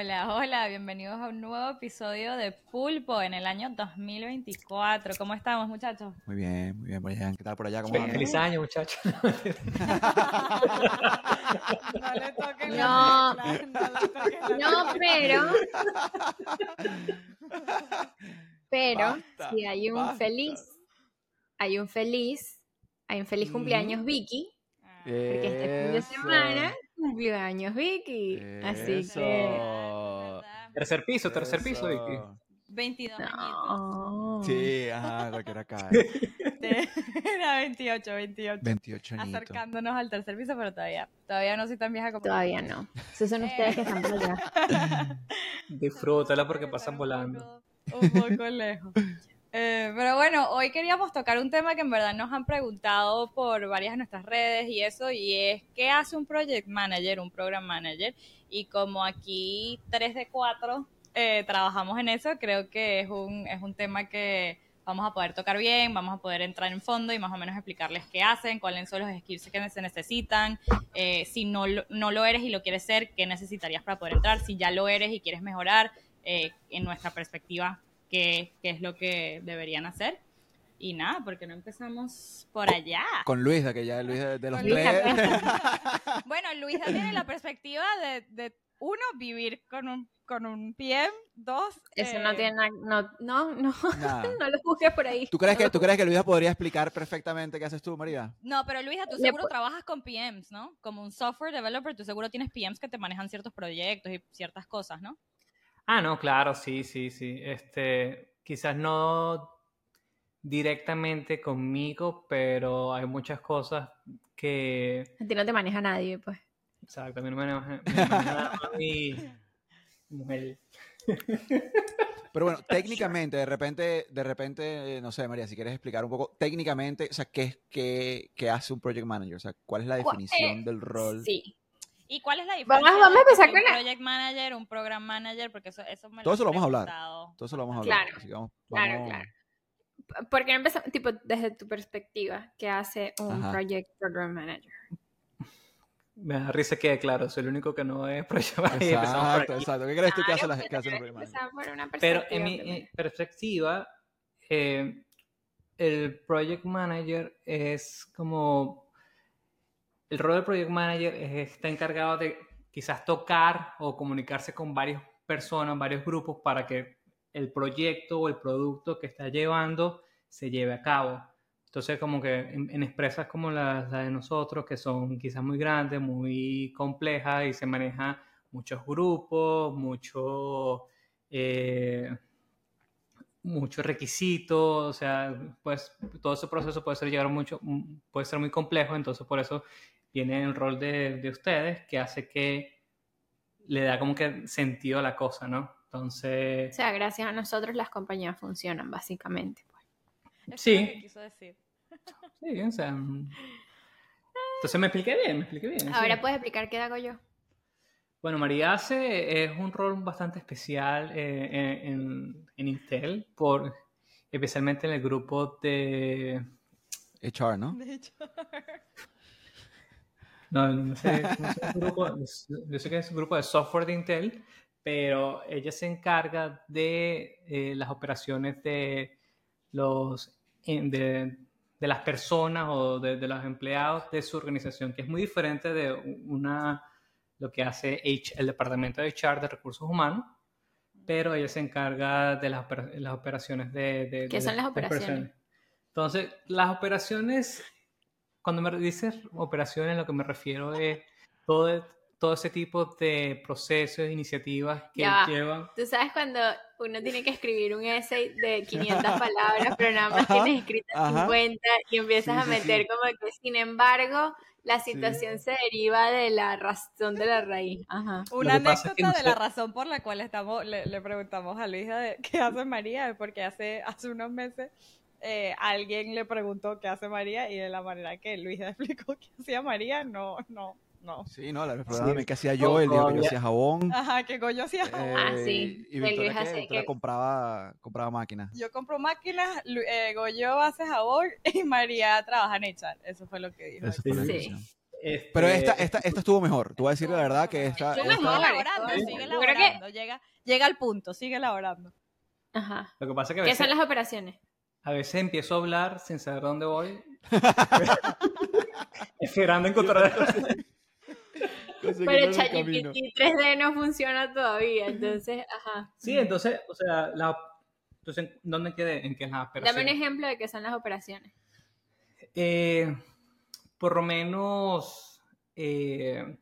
Hola, hola, bienvenidos a un nuevo episodio de Pulpo en el año 2024. ¿Cómo estamos, muchachos? Muy bien, muy bien, Brian. ¿Qué tal por allá? ¿Cómo Feliz, año, muchachos. no le toquen No. la no le toquen la No, pero, pero, Basta, si hay un basta. feliz, hay un feliz, hay un feliz cumpleaños Vicky, Ah, porque este fin de semana cumplió años Vicky, así que. Tercer piso, tercer piso. Vicky. 22 añitos. no. Sí, ajá, cualquiera cae. Era 28, 28. 28 añitos. Acercándonos al tercer piso, pero todavía, todavía no soy tan vieja como Todavía no. Esos son ustedes que están por allá. Disfrútala porque pasan un volando. poco- Un poco lejos. Eh, pero bueno, hoy queríamos tocar un tema que en verdad nos han preguntado por varias de nuestras redes y eso, y es ¿qué hace un project manager, un program manager? Y como aquí 3 de 4 trabajamos en eso, creo que es un, es un tema que vamos a poder tocar bien, vamos a poder entrar en fondo y más o menos explicarles qué hacen, cuáles son los skills que se necesitan, eh, si no no lo eres y lo quieres ser, qué necesitarías para poder entrar, si ya lo eres y quieres mejorar, eh, en nuestra perspectiva, qué, qué es lo que deberían hacer. Y nada, porque no empezamos por allá. Con Luisa, que ya Luis de, de los tres. Bueno, Luisa tiene la perspectiva de, de, uno, vivir con un, con un PM, dos... Eso eh, no tiene nada, no, no, no, no lo juzgues por ahí. ¿Tú crees, No que, ¿Tú crees que Luisa podría explicar perfectamente qué haces tú, María? No, pero Luisa, tú seguro trabajas con PMs, ¿no? Como un software developer, tú seguro tienes PMs que te manejan ciertos proyectos y ciertas cosas, ¿no? Ah, no, claro, sí, sí, sí. Este, quizás no directamente conmigo, pero hay muchas cosas que, A ti no te maneja nadie, pues. exacto, a mí no me maneja- me maneja a mi mujer. Pero bueno, técnicamente, de repente, de repente, eh, no sé, María, si quieres explicar un poco, técnicamente, o sea, ¿qué, es- qué, qué hace un project manager? O sea, ¿cuál es la definición eh, del rol? Sí. ¿Y cuál es la Vamos- diferencia vamos a empezar entre con un la- project manager, un program manager? Porque eso, eso me Todo eso lo vamos a hablar. Todo eso lo vamos a hablar. Claro, así que vamos- claro, vamos- claro. ¿Por qué no empezamos, tipo, desde tu perspectiva, qué hace un Ajá. project program manager? Me da risa que, claro, soy el único que no es empezamos por Exacto, exacto. ¿Qué crees tú que hacen las que hacen project una Pero en mi eh, perspectiva, eh, el project manager es como... El rol del project manager es, está encargado de quizás tocar o comunicarse con varias personas, varios grupos para que el proyecto o el producto que está llevando se lleve a cabo. Entonces, como que en, en empresas como las la de nosotros, que son quizás muy grandes, muy complejas y se maneja muchos grupos, eh, muchos requisitos, o sea, pues todo ese proceso puede ser llegar mucho, puede ser muy complejo, entonces por eso viene el rol de, de ustedes que hace que le da como que sentido a la cosa, ¿no? O Entonces, sea, gracias a nosotros las compañías funcionan, básicamente. pues. Sí. lo que quiso decir. sí, o sea, entonces me expliqué bien, me expliqué bien. sí. Ahora puedes explicar qué hago yo. Bueno, María hace es un rol bastante especial eh, en, en- en Intel, por, especialmente en el grupo de... HR, ¿no? De. No, no sé, no sé grupo, yo sé que es un grupo de software de Intel, pero ella se encarga de eh, las operaciones de los de, de las personas o de, de los empleados de su organización, que es muy diferente de una lo que hace H- el departamento de HR de recursos humanos, pero ella se encarga de las, las operaciones de, de- ¿Qué son las operaciones? Entonces, las operaciones, cuando me dices operaciones, lo que me refiero es todo, todo ese tipo de procesos, iniciativas que Ya va. llevan. Tú sabes cuando uno tiene que escribir un essay de 500 palabras, pero nada más Ajá, tienes escritas ajá. 50 y empiezas Sí, a sí, meter sí. como que, sin embargo, la situación se deriva de la razón de la raíz. Ajá. Una anécdota es que de la razón por la cual estamos, le, le preguntamos a Luisa de qué hace María, es porque hace, hace unos meses eh, alguien le preguntó qué hace María y de la manera que Luisa explicó qué hacía María, no, no, no. Sí, no, la Sí. verdad, ¿qué hacía yo? Él dijo que yo hacía jabón. Ajá, que Goyo hacía. Ah, eh, sí. Y El Victoria, Victoria que- compraba, compraba máquinas. Yo compro máquinas, eh, Goyo hace jabón y María trabaja en echar. Eso fue lo que dijo. Eso fue lo que Sí. hicieron. Pero este, esta, esta, esta estuvo mejor. Tú vas a decir la verdad que esta... Estuvo esta- elaborando, sigue yo creo que- elaborando. Llega, llega al punto, sigue elaborando. Ajá. Lo que pasa es que a ¿Qué veces, son las operaciones? a veces empiezo a hablar sin saber dónde voy. Esperando encontrar Pero ChatGPT 3D no funciona todavía, entonces, ajá. Sí, entonces, o sea, la, entonces, ¿dónde quedé? ¿En qué es la Dame un ejemplo de qué son las operaciones. Eh, por lo menos eh,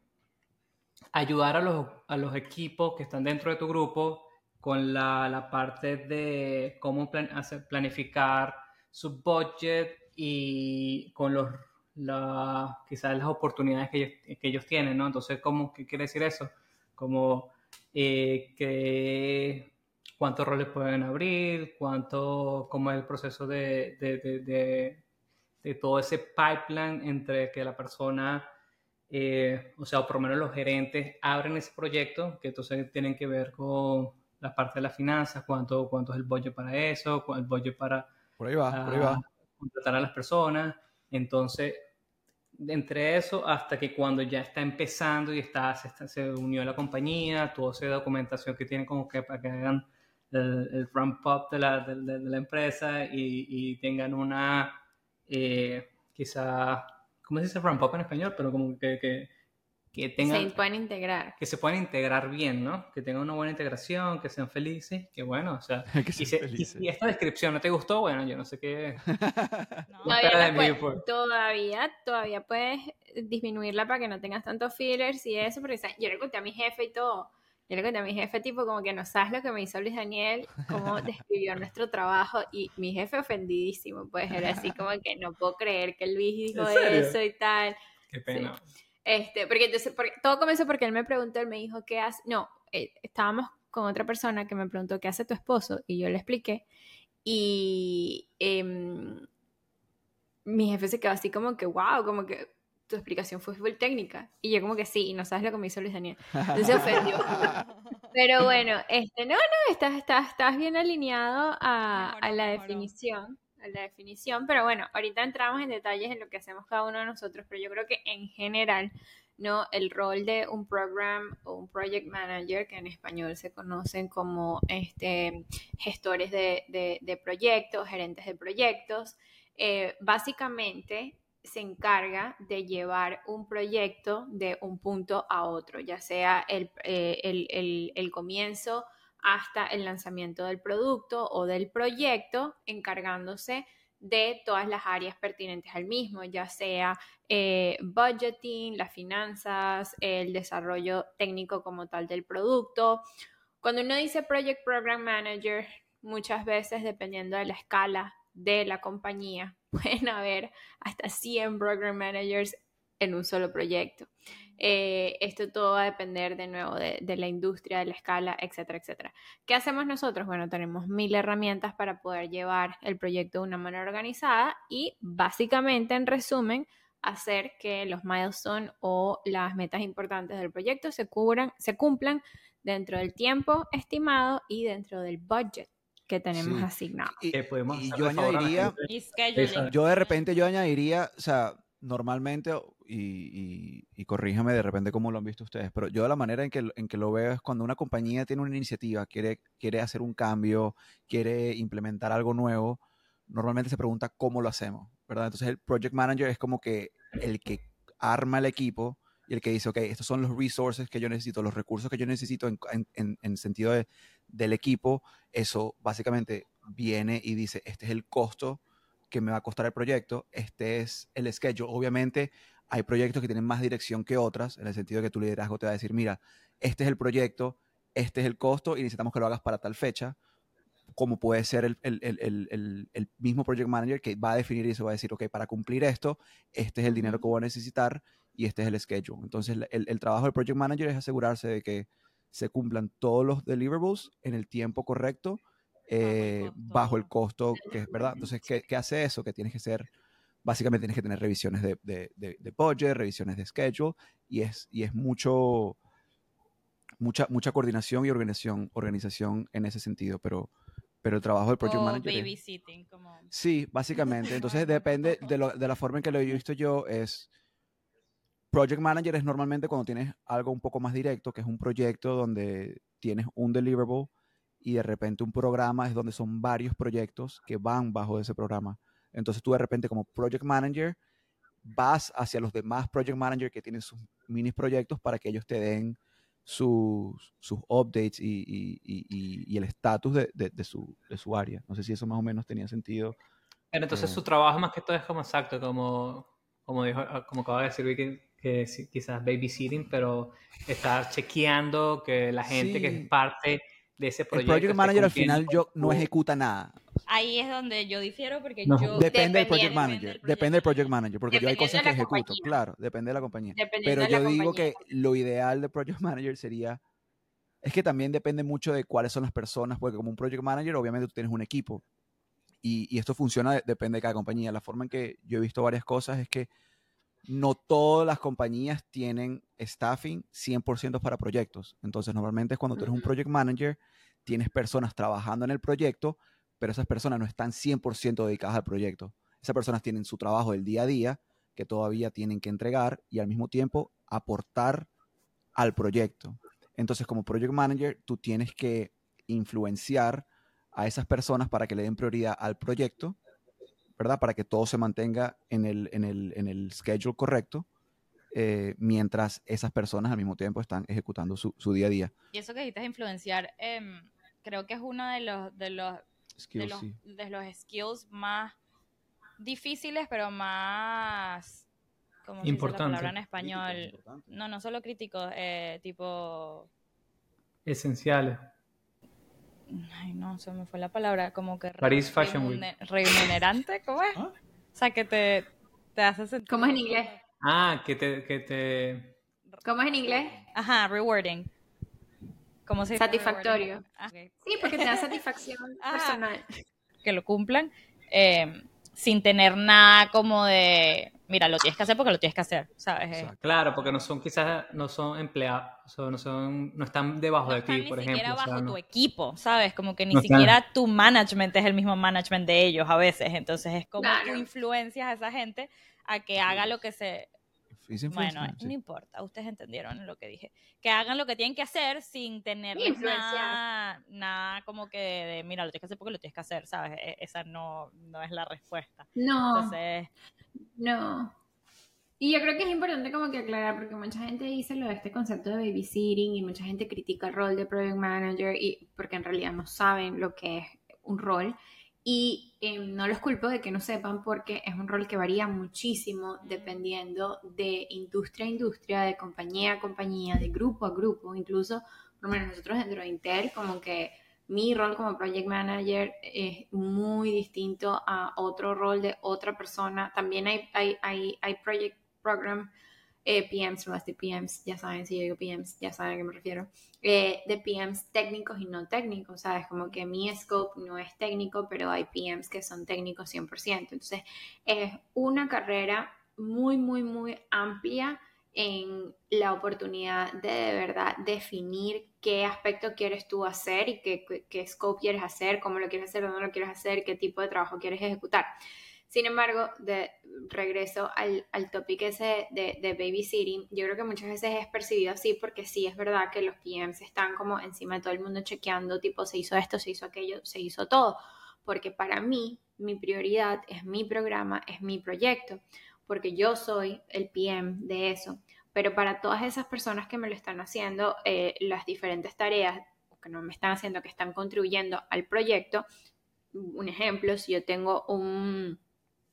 ayudar a los, a los equipos que están dentro de tu grupo con la, la parte de cómo plan- hacer- planificar su budget y con los la, quizás las oportunidades que ellos, que ellos tienen, ¿no? Entonces, ¿cómo, ¿qué quiere decir eso? Como eh, que cuántos roles pueden abrir, cuánto, cómo es el proceso de, de, de- de- todo ese pipeline entre que la persona, eh, o sea, o por lo menos los gerentes abren ese proyecto, que entonces tienen que ver con la parte de las finanzas, cuánto, cuánto es el budget para eso, cuál es el budget para Por ahí va, por ahí va. contratar a las personas. Entonces, entre eso hasta que cuando ya está empezando y está, se, unió a la compañía, toda esa documentación que tienen como que para que hagan el, ramp up de la, de, la empresa y, y tengan una, eh, quizá, ¿cómo se dice ramp up en español? Pero como que, que tengan Se pueden integrar. que se puedan integrar bien, ¿no? Que tengan una buena integración, que sean felices, que bueno, o sea, Que y, se- y- felices. y esta descripción no te gustó, bueno, yo no sé qué, No, Todavía, todavía, todavía puedes disminuirla para que no tengas tantos fillers y eso, porque ¿sabes? yo le conté a mi jefe y todo. Yo le conté a mi jefe, tipo, como que no sabes lo que me hizo Luis Daniel, cómo describió nuestro trabajo, y mi jefe ofendidísimo, pues era así como que no puedo creer que Luis dijo eso y tal. qué pena. Este, porque entonces, porque, todo comenzó porque él me preguntó, él me dijo, ¿qué hace? No, eh, estábamos con otra persona que me preguntó, ¿qué hace tu esposo? Y yo le expliqué. Y em, mi jefe se quedó así como que, wow, como que tu explicación fue full técnica. Y yo como que sí, y no sabes lo que me hizo Luis Daniel. Entonces se ofendió. Pero bueno, este, no, no, estás, estás, estás bien alineado a, Mejoró, a la mejoró. definición, la definición, pero bueno, ahorita entramos en detalles en lo que hacemos cada uno de nosotros, pero yo creo que en general, ¿no? El rol de un program o un project manager, que en español se conocen como este, gestores de, de- proyectos, gerentes de proyectos, eh, básicamente se encarga de llevar un proyecto de un punto a otro, ya sea el, eh, el- el comienzo hasta el lanzamiento del producto o del proyecto, encargándose de todas las áreas pertinentes al mismo, ya sea eh, budgeting, las finanzas, el desarrollo técnico como tal del producto. Cuando uno dice Project Program Manager, muchas veces, dependiendo de la escala de la compañía, pueden haber hasta 100 Program Managers en un solo proyecto. Eh, esto todo va a depender de nuevo de, de la industria, de la escala, etcétera, etcétera. ¿Qué hacemos nosotros? Bueno, tenemos mil herramientas para poder llevar el proyecto de una manera organizada y básicamente, en resumen, hacer que los milestones o las metas importantes del proyecto se, cubran, se cumplan dentro del tiempo estimado y dentro del budget que tenemos Sí. asignado. Y, y yo añadiría, yo de repente yo añadiría, o sea, normalmente, y, y- y corríjame de repente cómo lo han visto ustedes, pero yo la manera en que, en que lo veo es cuando una compañía tiene una iniciativa, quiere, quiere hacer un cambio, quiere implementar algo nuevo, normalmente se pregunta cómo lo hacemos, ¿verdad? Entonces el project manager es como que el que arma el equipo y el que dice, ok, estos son los resources que yo necesito, los recursos que yo necesito en, en, en- en sentido de- del equipo, eso básicamente viene y dice, este es el costo que me va a costar el proyecto, este es el schedule. Obviamente hay proyectos que tienen más dirección que otras, en el sentido de que tu liderazgo te va a decir, mira, este es el proyecto, este es el costo y necesitamos que lo hagas para tal fecha, como puede ser el, el- el- el- el- el mismo project manager que va a definir y se va a decir, ok, para cumplir esto, este es el dinero que voy a necesitar y este es el schedule. Entonces, el, trabajo del project manager es asegurarse de que se cumplan todos los deliverables en el tiempo correcto, eh, bajo el costo que es verdad. Entonces, ¿qué, qué hace eso? Que tienes que ser, básicamente tienes que tener revisiones de, de, de- de budget, revisiones de schedule, y es, y es mucho, mucha, mucha coordinación y organización, organización en ese sentido, pero, pero el trabajo del project o manager es- babysitting, como... Sí, básicamente. Entonces depende de, lo- de la forma en que lo he visto yo es project manager es normalmente cuando tienes algo un poco más directo, que es un proyecto donde tienes un deliverable y de repente un programa es donde son varios proyectos que van bajo ese programa. Entonces tú de repente como project manager vas hacia los demás project managers que tienen sus mini proyectos para que ellos te den sus, sus updates y, y, y, y el estatus de, de, de, su, de su área. No sé si eso más o menos tenía sentido. Pero entonces Eh. su trabajo más que todo es como exacto, como, como, dijo, como acaba de decir Vicky, que quizás babysitting, pero estar chequeando que la gente que es parte de ese El proyecto. project esté manager al final yo no ejecuta nada. Ahí es donde yo difiero porque No. yo... Depende del project manager. Depende del project manager, porque yo hay cosas que ejecuto. compañía. Claro, depende de la compañía. Pero yo digo que lo ideal de project manager sería, es que también depende mucho de cuáles son las personas, porque como un project manager obviamente tú tienes un equipo y, y esto funciona, de- depende de cada compañía. La forma en que yo he visto varias cosas es que no todas las compañías tienen staffing 100% para proyectos. Entonces normalmente es cuando tú eres un project manager, tienes personas trabajando en el proyecto, pero esas personas no están 100% dedicadas al proyecto. Esas personas tienen su trabajo del día a día que todavía tienen que entregar y al mismo tiempo aportar al proyecto. Entonces, como project manager, tú tienes que influenciar a esas personas para que le den prioridad al proyecto, ¿verdad? Para que todo se mantenga en el, schedule correcto, eh, mientras esas personas al mismo tiempo están ejecutando su, día a día. Y eso que dijiste influenciar, em, creo que es uno de los, de Skills, los, sí. de los skills más difíciles, pero más... ¿Cómo se dice la Importante. palabra en español? No, no solo críticos, eh, tipo... Esenciales. Ay, no, se me fue la palabra, como que... re- Paris Fashion Week. remune- Remunerante, ¿cómo es? ¿Ah? O sea, que te, te hace sentir... ¿Cómo es en inglés? Ah, que te, que te... ¿Cómo es en inglés? Ajá, rewarding. ¿Cómo se Satisfactorio. Ah. Sí, porque te da satisfacción Ah. personal. que lo cumplan eh, sin tener nada como de, mira, lo tienes que hacer porque lo tienes que hacer, ¿sabes? Eh. Claro, porque no son quizás, no son empleados, o sea, no, son, no están debajo no de ti, ni por siquiera ejemplo. o sea, bajo no- tu equipo, ¿sabes? Como que ni No están. siquiera tu management es el mismo management de ellos a veces. Entonces es como Claro. tú influencias a esa gente a que haga lo que se... Es Bueno, sí. no importa, ustedes entendieron lo que dije. Que hagan lo que tienen que hacer sin tener nada, nada como que de, mira, lo tienes que hacer porque lo tienes que hacer, ¿sabes? E- Esa no, no es la respuesta. No, Entonces, no. Y yo creo que es importante como que aclarar, porque mucha gente dice lo de este concepto de babysitting y mucha gente critica el rol de project manager y porque en realidad no saben lo que es un rol. Y eh, no los culpo de que no sepan porque es un rol que varía muchísimo dependiendo de industria a industria, de compañía a compañía, de grupo a grupo. Incluso, por lo menos nosotros dentro de Intel, como que mi rol como project manager es muy distinto a otro rol de otra persona. También hay, hay, hay, hay project program eh, PMs, no de PMs, ya saben, si yo digo PMs, ya saben a qué me refiero, eh, de PMs técnicos y no técnicos, ¿sabes? Como que mi scope no es técnico, pero hay PMs que son técnicos 100%. Entonces, es una carrera muy, muy, muy amplia en la oportunidad de de verdad definir qué aspecto quieres tú hacer y qué, qué, qué scope quieres hacer, cómo lo quieres hacer, dónde lo quieres hacer, qué tipo de trabajo quieres ejecutar. Sin embargo, de regreso al, al topic ese de, de babysitting, yo creo que muchas veces es percibido así porque sí es verdad que los PMs están como encima de todo el mundo chequeando, tipo, se hizo esto, se hizo aquello, se hizo todo. Porque para mí, mi prioridad es mi programa, es mi proyecto, porque yo soy el PM de eso. Pero para todas esas personas que me lo están haciendo, eh, las diferentes tareas, que no me están haciendo, que están contribuyendo al proyecto, un ejemplo, si yo tengo un,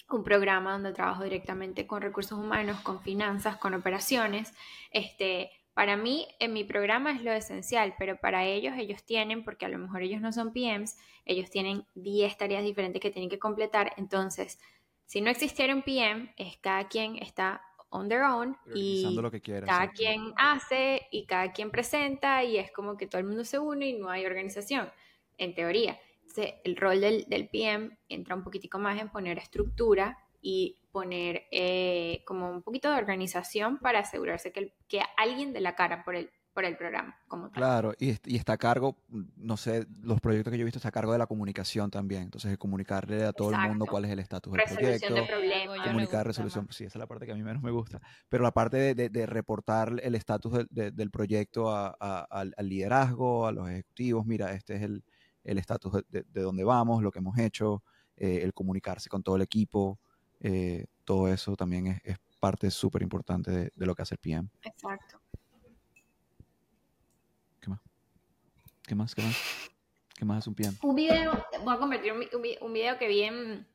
un programa donde trabajo directamente con recursos humanos, con finanzas, con operaciones, este, para mí en mi programa es lo esencial, pero para ellos ellos tienen, porque a lo mejor ellos no son PMs, ellos tienen 10 tareas diferentes que tienen que completar, entonces si no existiera un PM, es cada quien está on their own y lo que quiera. cada exacto. quien hace y cada quien presenta y es como que todo el mundo se une y no hay organización, en teoría. Entonces, el rol del, del PM entra un poquitico más en poner estructura y poner eh, como un poquito de organización para asegurarse que, el- que alguien de la cara por el por el programa como tal. Claro, y, y está a cargo, no sé, los proyectos que yo he visto está a cargo de la comunicación también. Entonces, de comunicarle a todo el mundo Exacto. cuál es el estatus del Resolución proyecto. de problemas. comunicar gusta resolución, más. sí, esa es la parte que a mí menos me gusta, pero la parte de, de- de reportar el estatus del, de- del proyecto a- a- al, al liderazgo, a los ejecutivos, mira, este es el el estatus de, de- de dónde vamos, lo que hemos hecho, eh, el comunicarse con todo el equipo, eh, todo eso también es, es parte súper importante de, de lo que hace el PM. Exacto. ¿Qué más? ¿Qué más? ¿Qué más? ¿Qué más hace un PM? Un video, voy a convertir un, un un video que vi en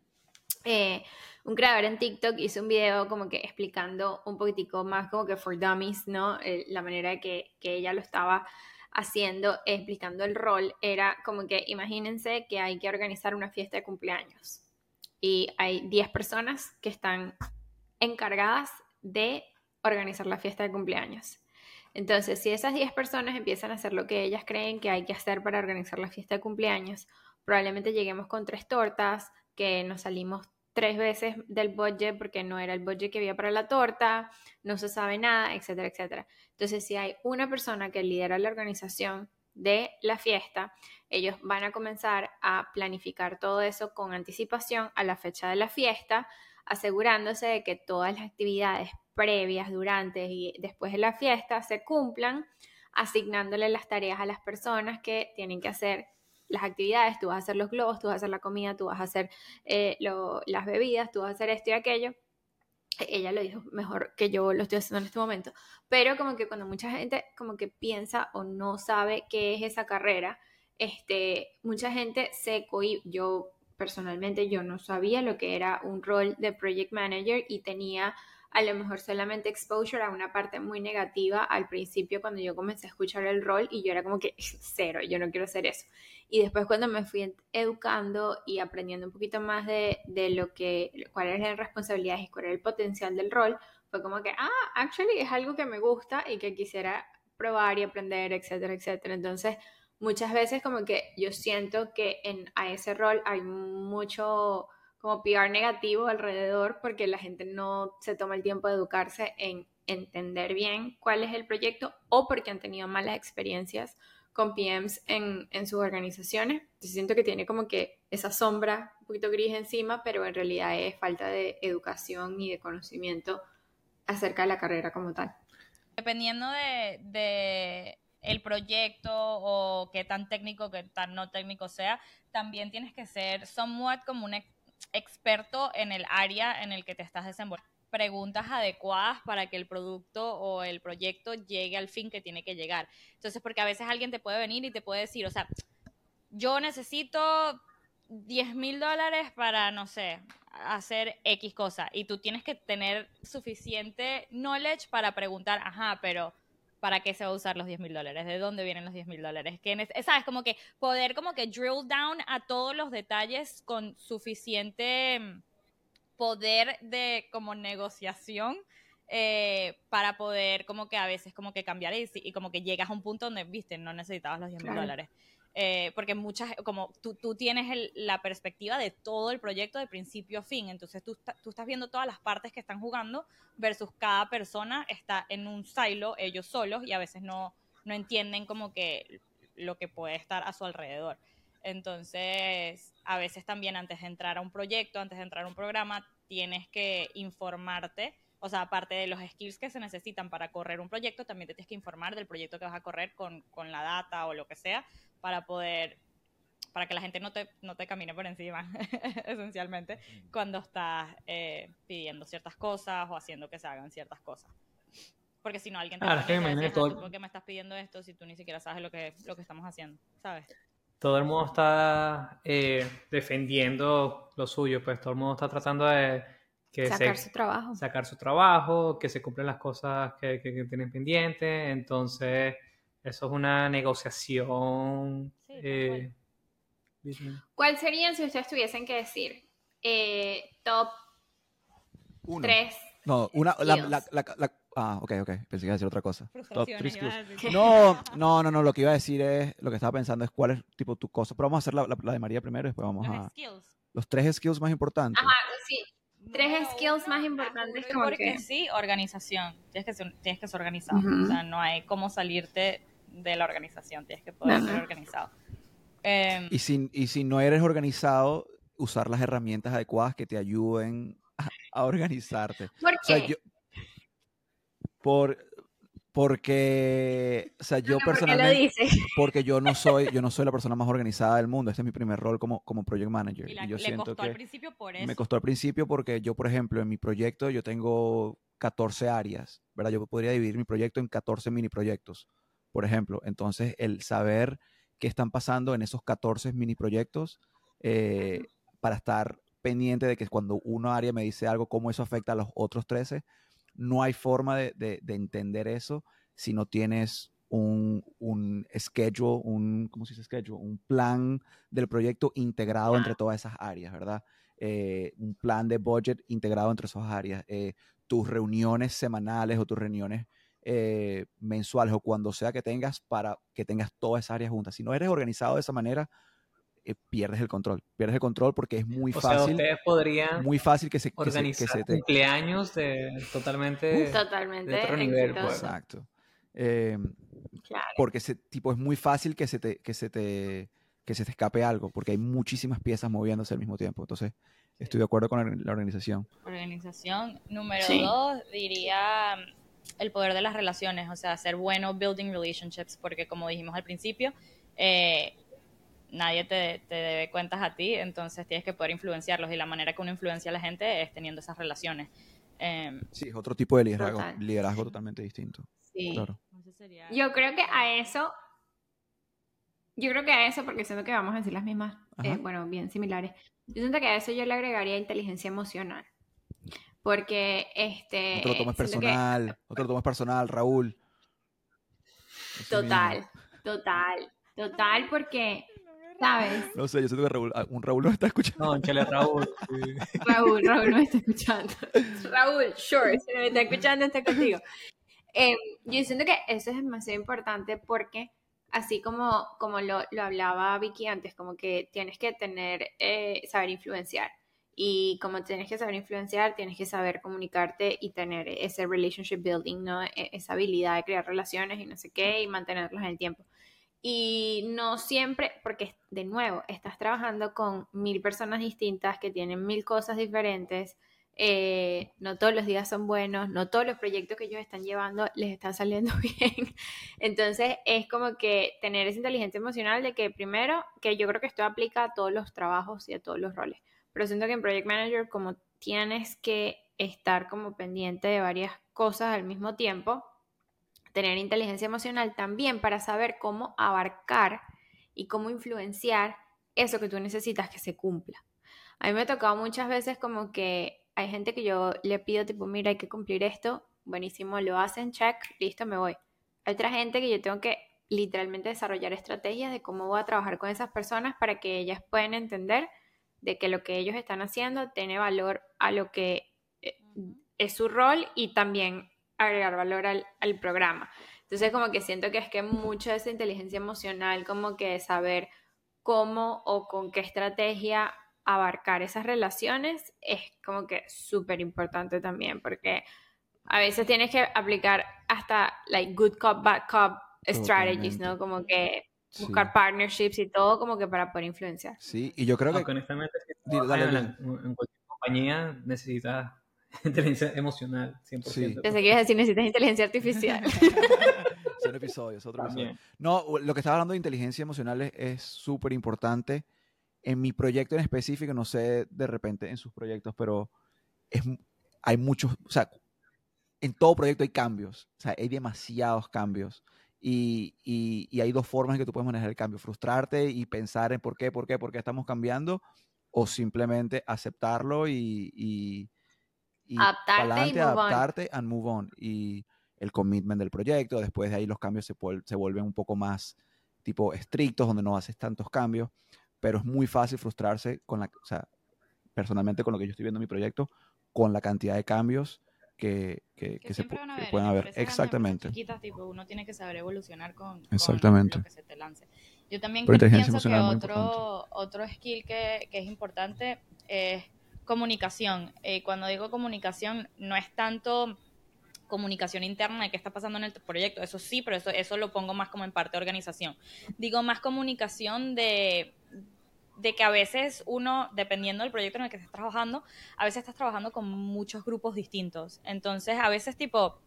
eh, un creador en TikTok hizo un video como que explicando un poquitico más como que for dummies, ¿no? Eh, la manera que, que ella lo estaba haciendo, explicando el rol, era como que imagínense que hay que organizar una fiesta de cumpleaños y hay 10 personas que están encargadas de organizar la fiesta de cumpleaños. Entonces, si esas 10 personas empiezan a hacer lo que ellas creen que hay que hacer para organizar la fiesta de cumpleaños, probablemente lleguemos con tres tortas, que nos salimos tres veces del budget porque no era el budget que había para la torta, no se sabe nada, etcétera, etcétera. Entonces, si hay una persona que lidera la organización de la fiesta, ellos van a comenzar a planificar todo eso con anticipación a la fecha de la fiesta, asegurándose de que todas las actividades previas, durante y después de la fiesta se cumplan, asignándole las tareas a las personas que tienen que hacer las actividades, tú vas a hacer los globos, tú vas a hacer la comida, tú vas a hacer eh, las bebidas, tú vas a hacer esto y aquello. Ella lo dijo mejor que yo lo estoy haciendo en este momento, pero como que cuando mucha gente como que piensa o no sabe qué es esa carrera, este, mucha gente se cohíbe. Yo personalmente yo no sabía lo que era un rol de project manager y tenía a lo mejor solamente exposure a una parte muy negativa al principio cuando yo comencé a escuchar el rol y yo era como que cero, yo no quiero hacer eso. Y después cuando me fui educando y aprendiendo un poquito más de, de lo que, cuáles eran las responsabilidades y cuál era el potencial del rol, fue como que, ah, actually es algo que me gusta y que quisiera probar y aprender, etcétera, etcétera. Entonces, muchas veces como que yo siento que en, a ese rol hay mucho como PR negativo alrededor porque la gente no se toma el tiempo de educarse en entender bien cuál es el proyecto o porque han tenido malas experiencias con PMs en, en sus organizaciones. Entonces siento que tiene como que esa sombra un poquito gris encima, pero en realidad es falta de educación y de conocimiento acerca de la carrera como tal. Dependiendo de, de el proyecto o qué tan técnico, qué tan no técnico sea, también tienes que ser somewhat como un experto en el área en el que te estás desenvolviendo. Preguntas adecuadas para que el producto o el proyecto llegue al fin que tiene que llegar. Entonces, porque a veces alguien te puede venir y te puede decir, o sea, yo necesito 10 mil dólares para, no sé, hacer X cosa. Y tú tienes que tener suficiente knowledge para preguntar, ajá, pero ¿para qué se va a usar los 10 mil dólares? ¿De dónde vienen los 10 mil dólares? ¿Qué nece- ¿Sabes? Como que poder como que drill down a todos los detalles con suficiente mm, poder de como negociación eh, para poder como que a veces como que cambiar y, y como que llegas a un punto donde, viste, no necesitabas los 10 mil Claro. dólares. Eh, porque muchas, como tú, tú tienes el- la perspectiva de todo el proyecto de principio a fin, entonces tú, tú estás viendo todas las partes que están jugando versus cada persona está en un silo ellos solos y a veces no, no entienden como que lo que puede estar a su alrededor. Entonces, a veces también antes de entrar a un proyecto, antes de entrar a un programa, tienes que informarte. O sea, aparte de los skills que se necesitan para correr un proyecto, también te tienes que informar del proyecto que vas a correr con, con la data o lo que sea, para poder, para que la gente no te, no te camine por encima, esencialmente, cuando estás eh, pidiendo ciertas cosas o haciendo que se hagan ciertas cosas. Porque si no, alguien te Claro, va a es que me decir, imagino "Ajá, todo ¿tú el- por qué me estás pidiendo esto si tú ni siquiera sabes lo que, lo que estamos haciendo? ¿Sabes? todo el mundo está eh, defendiendo lo suyo, pues todo el mundo está tratando de que Sacar se, su trabajo. sacar su trabajo, que se cumplen las cosas que, que- que tienen pendientes, entonces eso es una negociación. Sí, eh. ¿Cuál serían si ustedes tuviesen que decir eh, top Uno. 3? No, una, la, la- la- la- ah, ok, ok, pensé que iba a decir otra cosa. Top decir. No, no, no, no, lo que iba a decir es, lo que estaba pensando es cuál es tipo tu cosa, pero vamos a hacer la, la- la de María primero y después vamos Los a... skills. Los tres skills más importantes. Ajá, sí. tres Número skills más importantes porque que... sí, organización. Tienes que ser, tienes que ser organizado. Ujú. O sea, no hay cómo salirte de la organización. Tienes que poder No, ser no. organizado. Em, Y si, y si no eres organizado, usar las herramientas adecuadas que te ayuden a, a organizarte. ¿Por O sea, qué? yo, por, porque, o sea, yo ¿Por qué lo personalmente, dices? porque yo no soy, yo no soy la persona más organizada del mundo. Este es mi primer rol como, como project manager. y yo le siento costó al que principio por eso. me costó al principio porque yo, por ejemplo, en mi proyecto yo tengo 14 áreas, ¿verdad? Yo podría dividir mi proyecto en 14 mini proyectos, por ejemplo. Entonces, el saber qué están pasando en esos 14 mini proyectos eh, para estar pendiente de que cuando una área me dice algo, cómo eso afecta a los otros 13, no hay forma de, de- de entender eso si no tienes un, un schedule, un, ¿cómo se dice schedule? Un plan del proyecto integrado entre todas esas áreas, ¿verdad? Eh, un plan de budget integrado entre esas áreas. eh, tus reuniones semanales o tus reuniones eh, mensuales o cuando sea que tengas para que tengas todas esas áreas juntas. Si no eres organizado de esa manera, eh, pierdes el control. Pierdes el control porque es muy O sea, fácil, ustedes podrían muy fácil que se, que se, que organizar se te... cumpleaños de totalmente Totalmente de otro nivel, pues. Exacto. Eh, Claro. porque se, tipo, es muy fácil que se te, que se te, que se te escape algo, porque hay muchísimas piezas moviéndose al mismo tiempo. Entonces, estoy de acuerdo con la, organización. Organización. Número Sí. dos, diría el poder de las relaciones, o sea, ser bueno building relationships, porque como dijimos al principio, eh, nadie te, te debe cuentas a ti, entonces tienes que poder influenciarlos y la manera que uno influencia a la gente es teniendo esas relaciones. Em, Sí, es otro tipo de liderazgo, Total. liderazgo totalmente distinto. Sí. Claro. Yo creo que a eso, yo creo que a eso, porque siento que vamos a decir las mismas, eh, bueno, bien similares. Yo siento que a eso yo le agregaría inteligencia emocional. Porque este. No te lo que- personal, no te lo tomes personal, Raúl. Eso total, mismo. total, total, porque, ¿sabes? No sé, yo siento que Raúl, ah, un Raúl nos está escuchando. No, Chele Raúl. sí. Raúl, Raúl me está escuchando. Raúl, sure, si me está escuchando, está contigo. Eh, yo siento que eso es demasiado importante porque, así como, como lo, lo hablaba Vicky antes, como que tienes que tener, eh, saber influenciar. Y como tienes que saber influenciar, tienes que saber comunicarte y tener ese relationship building, ¿no? E- Esa habilidad de crear relaciones y no sé qué, y mantenerlas en el tiempo. Y no siempre, porque de nuevo, estás trabajando con mil personas distintas que tienen mil cosas diferentes. eh, no todos los días son buenos, no todos los proyectos que ellos están llevando les están saliendo bien. Entonces es como que tener esa inteligencia emocional de que primero, que yo creo que esto aplica a todos los trabajos y a todos los roles, pero siento que en Project Manager como tienes que estar como pendiente de varias cosas al mismo tiempo, tener inteligencia emocional también para saber cómo abarcar y cómo influenciar eso que tú necesitas que se cumpla. A mí me ha tocado muchas veces como que hay gente que yo le pido tipo, mira, hay que cumplir esto, buenísimo, lo hacen, check, listo, me voy. Hay otra gente que yo tengo que literalmente desarrollar estrategias de cómo voy a trabajar con esas personas para que ellas puedan entender de que lo que ellos están haciendo tiene valor a lo que eh, es su rol y también agregar valor al, al programa. Entonces como que siento que es que mucho de esa inteligencia emocional, como que saber cómo o con qué estrategia abarcar esas relaciones es como que súper importante también, porque a veces tienes que aplicar hasta like good cop, bad cop strategies, ¿no? Como que Sí. buscar partnerships y todo como que para poder influenciar. Sí, y yo creo que... Aunque honestamente, si dale, dale. la- en cualquier compañía necesitas inteligencia emocional, 100%. Sí. Pensé que ibas a decir necesitas inteligencia artificial. es un episodio, es otro episodio. No, lo que estaba hablando de inteligencia emocional es- súper importante. En mi proyecto en específico, no sé de repente en sus proyectos, pero es, hay muchos, o sea, en todo proyecto hay cambios, o sea, hay demasiados cambios. Y, y- y hay dos formas en que tú puedes manejar el cambio, frustrarte y pensar en por qué, por qué, por qué estamos cambiando, o simplemente aceptarlo y, y, y Adaptarte y move on. adaptarte and move on. Y el commitment del proyecto, después de ahí los cambios se, se vuelven un poco más tipo estrictos, donde no haces tantos cambios, pero es muy fácil frustrarse con la, o sea, personalmente con lo que yo estoy viendo en mi proyecto, con la cantidad de cambios que, que, que se siempre pu- van a que haber, pueden Exactamente. chiquitas, tipo, uno tiene que saber evolucionar con, con Exactamente. lo que se te lance. Yo también Pero pienso que otro, otro skill que, que es importante es comunicación. Eh, cuando digo comunicación, no es tanto comunicación interna de qué está pasando en el proyecto, eso sí, pero eso, eso lo pongo más como en parte de organización. Digo más comunicación de, de que a veces uno, dependiendo del proyecto en el que estés trabajando, a veces estás trabajando con muchos grupos distintos. Entonces, a veces tipo,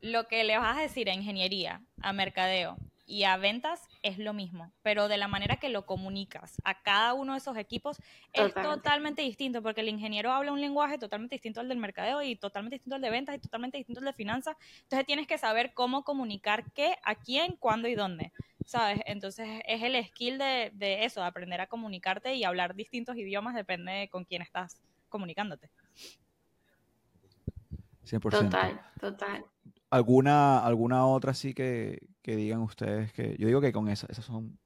lo que le vas a decir a ingeniería, a mercadeo, y a ventas es lo mismo, pero de la manera que lo comunicas a cada uno de esos equipos es totalmente distinto, porque el ingeniero habla un lenguaje totalmente distinto al del mercadeo y totalmente distinto al de ventas y totalmente distinto al de finanzas. Entonces tienes que saber cómo comunicar qué, a quién, cuándo y dónde, ¿sabes? Entonces es el skill de, de eso, de aprender a comunicarte y hablar distintos idiomas, depende de con quién estás comunicándote. 100%. Total, total. ¿Alguna, alguna otra sí que, que digan ustedes que... Yo digo que con esas, esas son...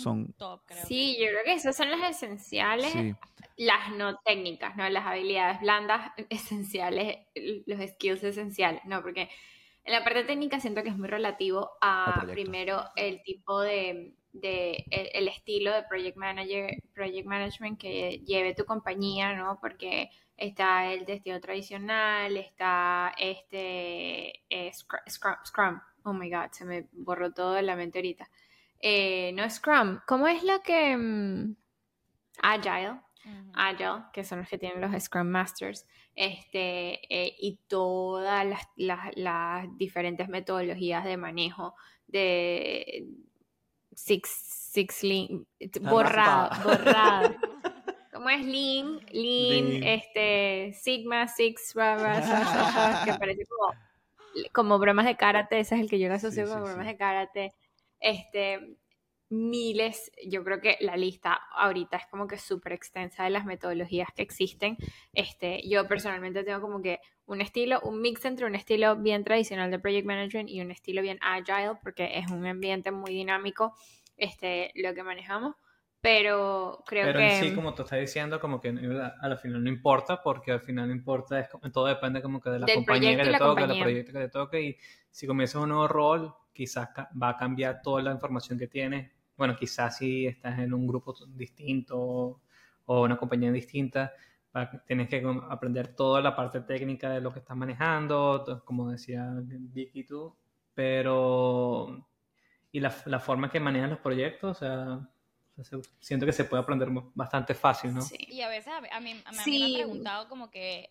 Son, top, creo. Sí, yo creo que esas son las esenciales, las no técnicas, ¿no? Las habilidades blandas esenciales, los skills esenciales, ¿no? Porque en la parte técnica siento que es muy relativo a, primero, el tipo de, de el, estilo de project manager, project management que lleve tu compañía, ¿no? Porque está el de estilo tradicional, está este eh, Scrum, Oh my god, se me borró todo de la mente ahorita. Eh, no Scrum, ¿cómo es lo que... Mm, Agile, Agile, que son los que tienen los Scrum Masters, este, eh, y todas las, las, diferentes metodologías de manejo de Six, six Lean, borrado, borrado. ¿Cómo es Lean? Lean, este, Sigma, Six, que parece como, como bromas de karate, ese es el que yo asocio con bromas de karate. Este, miles, yo creo que la lista ahorita es como que súper extensa de las metodologías que existen. Este, yo personalmente tengo como que un estilo, un mix entre un estilo bien tradicional de project management y un estilo bien agile, porque es un ambiente muy dinámico, este, lo que manejamos pero creo pero que... Pero en sí, como tú estás diciendo, como que a la final no importa, porque al final no importa, es, todo depende como que de la compañía que te toque, del proyecto que te toque, y si comienzas un nuevo rol, quizás va a cambiar toda la información que tienes. Bueno, quizás si estás en un grupo distinto o una compañía distinta, tienes que aprender toda la parte técnica de lo que estás manejando, como decía Vicky tú, pero... Y la, la forma que manejan los proyectos, o sea, siento que se puede aprender bastante fácil, ¿no? Sí. Y a veces a mí, a mí, me han preguntado como que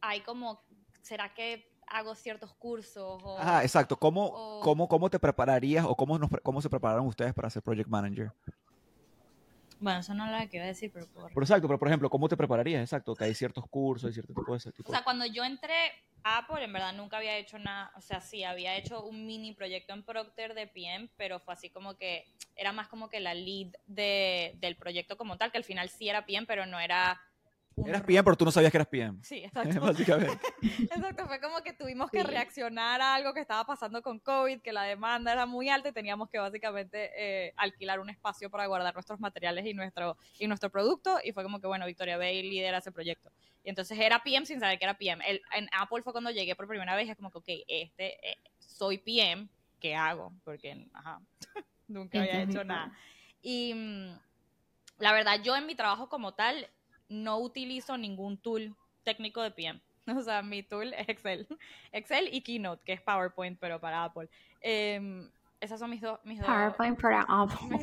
hay como, ¿será que hago ciertos cursos? O, ah, exacto. ¿Cómo, cómo, ¿Cómo te prepararías o cómo, nos, cómo se prepararon ustedes para ser project manager? Bueno, eso no es lo que iba a decir, pero por... pero... exacto, pero por ejemplo, ¿cómo te prepararías? Exacto, que hay ciertos cursos, hay cierto tipo de ese tipo. O sea, cuando yo entré a Apple, en verdad nunca había hecho nada, o sea, sí, había hecho un mini proyecto en Procter de PM, pero fue así como que, era más como que la lead de, del proyecto como tal, que al final sí era PM, pero no era Eras PM, pero tú no sabías que eras PM. Sí, exacto. Básicamente. exacto, fue como que tuvimos que reaccionar a algo que estaba pasando con COVID, que la demanda era muy alta y teníamos que básicamente eh, alquilar un espacio para guardar nuestros materiales y nuestro, y nuestro producto. Y fue como que, bueno, Victoria Bay lidera ese proyecto. Y entonces era PM sin saber que era PM. El, en Apple fue cuando llegué por primera vez, es como que, ok, este, eh, soy PM, ¿qué hago? Porque, ajá, nunca había hecho nada. Y mm, la verdad, yo en mi trabajo como tal, no utilizo ningún tool técnico de PM. O sea, mi tool es Excel. Excel y Keynote, que es PowerPoint, pero para Apple. Em, esas son mis dos. Mis PowerPoint para Apple.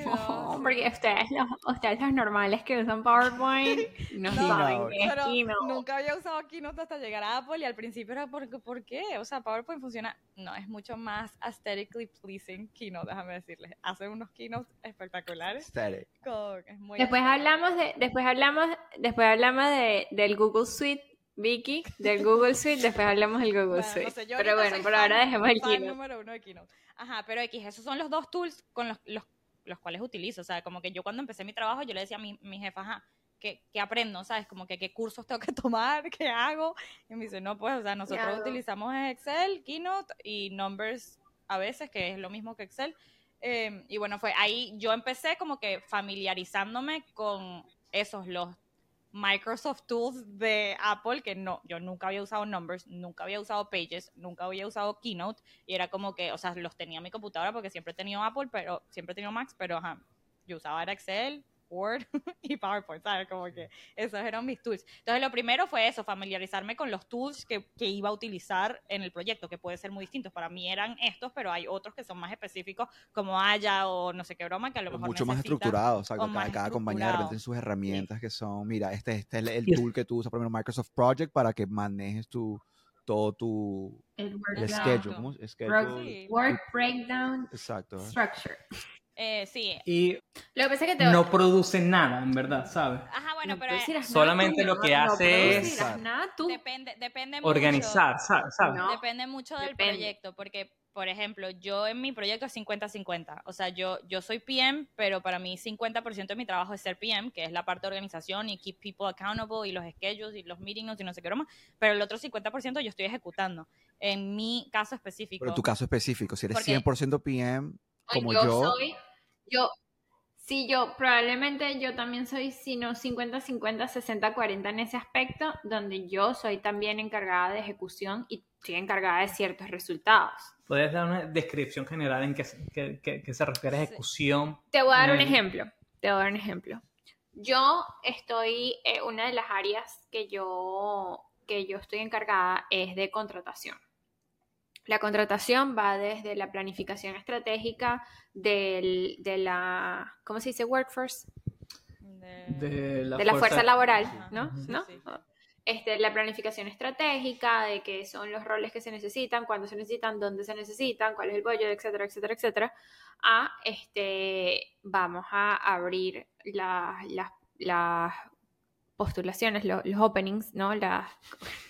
Porque ustedes los, ustedes los normales que usan PowerPoint no, saben qué es Keynote. Nunca había usado Keynote hasta llegar a Apple y al principio era porque, ¿por qué? O sea, PowerPoint funciona. No, es mucho más aesthetically pleasing Keynote, déjame decirles. Hace unos Keynotes espectaculares. después hablamos de, después hablamos, después hablamos de, del Google Suite Vicky del Google Suite, después hablamos del Google Suite. pero bueno, por ahora dejemos el Keynote. número uno de Keynote. Ajá, pero X, esos son los dos tools con los, los, los, cuales utilizo. O sea, como que yo cuando empecé mi trabajo, yo le decía a mi, mi jefa, ajá, ¿qué, ¿qué, aprendo? ¿Sabes? Como que qué cursos tengo que tomar, qué hago. Y me dice, no, pues, o sea, nosotros utilizamos Excel, Keynote y Numbers a veces, que es lo mismo que Excel. Em, y bueno, fue ahí yo empecé como que familiarizándome con esos, los Microsoft Tools de Apple, que no, yo nunca había usado Numbers, nunca había usado Pages, nunca había usado Keynote, y era como que, o sea, los tenía en mi computadora porque siempre he tenido Apple, pero siempre he tenido Macs, pero ajá, yo usaba era Excel, Word y PowerPoint, ¿sabes? Como que esos eran mis tools. Entonces, lo primero fue eso, familiarizarme con los tools que, que iba a utilizar en el proyecto, que puede ser muy distintos. Para mí eran estos, pero hay otros que son más específicos, como Haya o no sé qué broma, que a lo mejor mucho más necesita- estructurado, o sea, o cada, cada compañía de repente tiene sus herramientas que son, mira, este, este es el, tool que tú usas, por ejemplo, Microsoft Project para que manejes tu, todo tu El el schedule, ¿cómo? Schedule, Sí. Work breakdown exacto. structure. Eh, sí. Y Lo que pasa es que te no produce nada, en verdad, ¿sabes? Ajá, bueno, no pero producirás solamente nada lo que no hace es- producirás nada tú. depende, depende mucho. Organizar, ¿sabes? ¿sabes? No. Depende mucho del Depende. proyecto, porque, por ejemplo, yo en mi proyecto es 50-50. O sea, yo, yo soy PM, pero para mí 50% de mi trabajo es ser PM, que es la parte de organización y keep people accountable y los schedules y los meetings y no sé qué broma. Pero el otro 50% yo estoy ejecutando. En mi caso específico. Pero tu caso específico, si eres Porque- 100% PM, como yo, yo, soy, yo, sí, yo probablemente yo también soy, si no 50-50, 60-40 en ese aspecto, donde yo soy también encargada de ejecución y estoy encargada de ciertos resultados. ¿Puedes dar una descripción general en qué, se- qué- qué- qué se refiere a ejecución? Te voy a dar un ejemplo. Te voy a dar un ejemplo. Yo estoy, eh, una de las áreas que yo, que yo estoy encargada es de contratación. La contratación va desde la planificación estratégica del, de la, ¿cómo se dice? Workforce, de- De la, de la fuerza laboral. ¿no? Sí, ¿No? sí. Este, la planificación estratégica, de qué son los roles que se necesitan, cuándo se necesitan, dónde se necesitan, cuál es el budget, etcétera, etcétera, etcétera. A, este, vamos a abrir la- las las postulaciones, lo- los openings, ¿no? Las,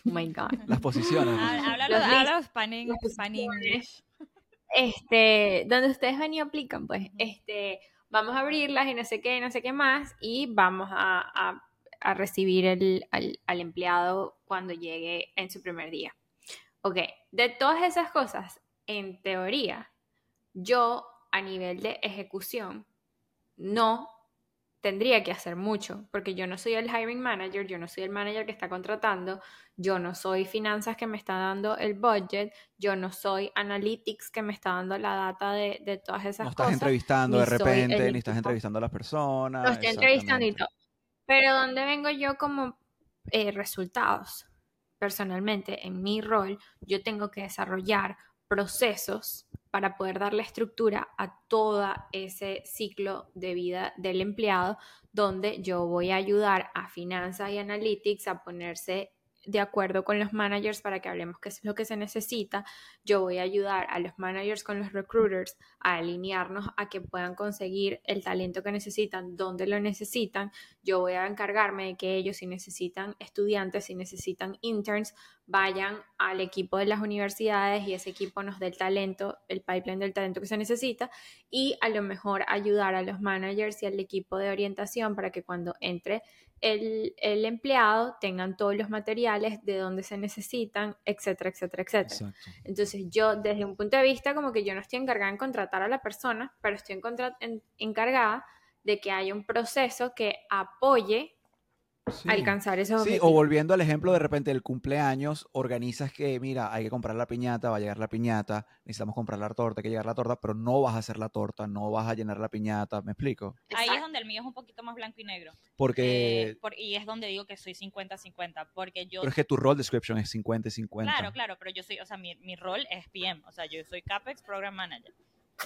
oh my God. las posiciones. Las Spanish English. este, donde ustedes van y aplican, pues, este, vamos a abrirlas y no sé qué, no sé qué más, y vamos a, a- a recibir el, al, al empleado cuando llegue en su primer día. Ok, de todas esas cosas, en teoría, yo a nivel de ejecución no tendría que hacer mucho, porque yo no soy el hiring manager, yo no soy el manager que está contratando, yo no soy finanzas que me está dando el budget, yo no soy analytics que me está dando la data de, de todas esas no estás cosas. entrevistando de repente, ni estás entrevistando a las personas. Lo estoy entrevistando y todo. Pero ¿dónde vengo yo como eh, resultados? Personalmente, en mi rol, yo tengo que desarrollar procesos para poder darle estructura a todo ese ciclo de vida del empleado, donde yo voy a ayudar a finanzas y analytics a ponerse de acuerdo con los managers para que hablemos qué es lo que se necesita. Yo voy a ayudar a los managers con los recruiters a alinearnos a que puedan conseguir el talento que necesitan, donde lo necesitan. Yo voy a encargarme de que ellos, si necesitan estudiantes, si necesitan interns, vayan al equipo de las universidades y ese equipo nos dé el talento, el pipeline del talento que se necesita y a lo mejor ayudar a los managers y al equipo de orientación para que cuando entre el, el empleado tengan todos los materiales de donde se necesitan, etcétera, etcétera, etcétera. Exacto. Entonces yo desde un punto de vista como que yo no estoy encargada en contratar a la persona, pero estoy en contra- en- encargada de que haya un proceso que apoye Sí. alcanzar esos Sí, objetivos. o volviendo al ejemplo de repente del cumpleaños, organizas que, mira, hay que comprar la piñata, va a llegar la piñata, necesitamos comprar la torta, hay que llegar la torta, pero no vas a hacer la torta, no vas a llenar la piñata, ¿me explico? Ahí es donde el mío es un poquito más blanco y negro. Porque, Eh, por- y es donde digo que soy 50-50, porque yo... pero es que tu role description es 50 y 50. Claro, claro, pero yo soy, o sea, mi, mi rol es PM, o sea, yo soy CAPEX Program Manager,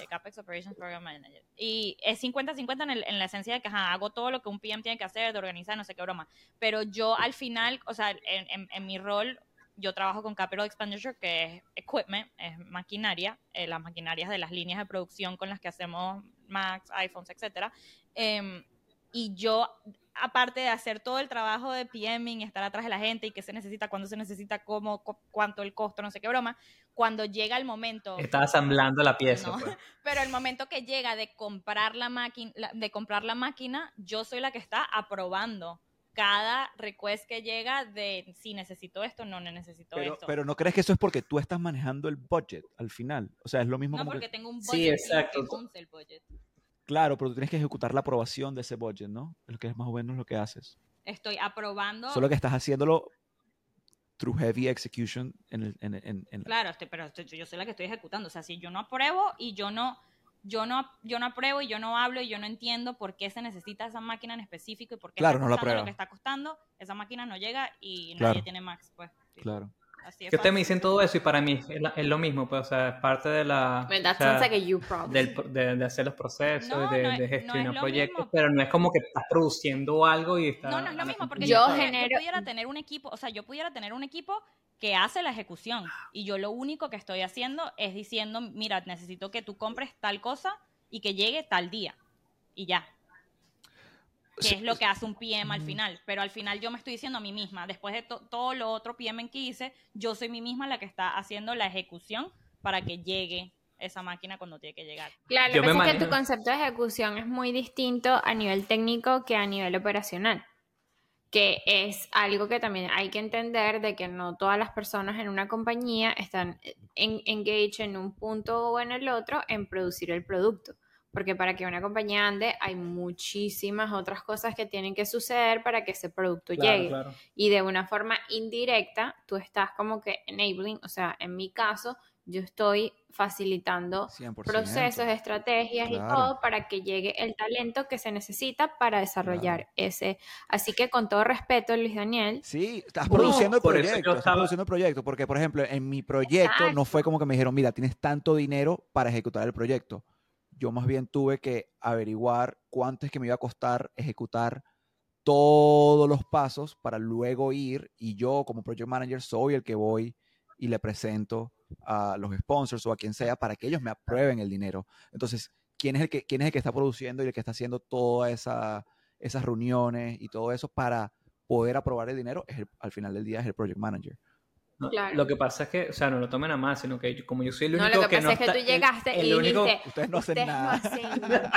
eh, CAPEX Operations Program Manager. Y es 50-50 en, en la esencia de que ajá, hago todo lo que un PM tiene que hacer, de organizar, no sé qué broma. Pero yo al final, o sea, en, en- en mi rol, yo trabajo con Capital Expenditure, que es equipment, es maquinaria, eh, las maquinarias de las líneas de producción con las que hacemos Macs, iPhones, etcétera. Em, y yo, aparte de hacer todo el trabajo de PMing, estar atrás de la gente y qué se necesita, cuándo se necesita, cómo, cu- cuánto el costo, no sé qué broma, cuando llega el momento, Está asamblando la pieza. No. pues. pero el momento que llega de comprar la máquina, de comprar la máquina, yo soy la que está aprobando cada request que llega de si necesito esto, no necesito Pero, esto. pero no crees que eso es porque tú estás manejando el budget al final. O sea, es lo mismo no como porque que, tengo un budget Sí, exacto. que el budget. Claro, pero tú tienes que ejecutar la aprobación de ese budget, ¿no? Es lo que es más o menos lo que haces. Estoy aprobando Solo que estás haciéndolo through heavy execution en el, en, en- en- Claro, este, pero este- yo soy la que estoy ejecutando. O sea, si yo no apruebo y yo no yo no, yo no apruebo y yo no hablo y yo no entiendo por qué se necesita esa máquina en específico y por qué Claro, está no la lo que está costando, esa máquina no llega y Claro. nadie tiene max, pues. Sí, Claro. Así es Que ustedes me dicen todo eso y para mí es, la- es lo mismo, pues, o sea, es parte de la... But that o sea, sounds like a you problem. del de, de hacer los procesos, No, de, no es- de no gestionar es lo proyectos, mismo. pero no es como que estás produciendo algo y estás... No, no es lo mismo, porque Yo yo, pudiera- yo genero- pudiera tener un equipo, o sea, yo pudiera tener un equipo que hace la ejecución y yo lo único que estoy haciendo es diciendo, mira, necesito que tú compres tal cosa y que llegue tal día y ya. Que Sí, es lo que hace un PM al final, pero al final yo me estoy diciendo a mí misma, después de to- todo lo otro PM que hice, yo soy mí misma la que está haciendo la ejecución para que llegue esa máquina cuando tiene que llegar. Claro, Yo lo que me pasa es que tu concepto de ejecución es muy distinto a nivel técnico que a nivel operacional. Que es algo que también hay que entender de que no todas las personas en una compañía están en, engaged en un punto o en el otro en producir el producto. Porque para que una compañía ande hay muchísimas otras cosas que tienen que suceder para que ese producto Claro, llegue claro. y de una forma indirecta tú estás como que enabling, o sea, en mi caso, yo estoy facilitando 100%. procesos, estrategias y todo para que llegue el talento que se necesita para desarrollar ese. Así que con todo respeto, Luis Daniel, Sí, estás No, produciendo el proyecto, estás estaba- produciendo el proyecto, porque por ejemplo, en mi proyecto no fue como que me dijeron, mira, tienes tanto dinero para ejecutar el proyecto. Yo más bien tuve que averiguar cuánto es que me iba a costar ejecutar todos los pasos para luego ir y yo como project manager soy el que voy y le presento a los sponsors o a quien sea para que ellos me aprueben el dinero. Entonces, ¿quién es el que, quién es el que está produciendo y el que está haciendo todas esa, esas reuniones y todo eso para poder aprobar el dinero? Es el- al final del día es el project manager. No, Claro. Lo que pasa es que, o sea, no lo tomen a más, sino que yo- como yo soy el no, único lo que pasa no es que está- tú llegaste el y único- dijiste, Ustedes no hacen "Ustedes no nada. hacen nada".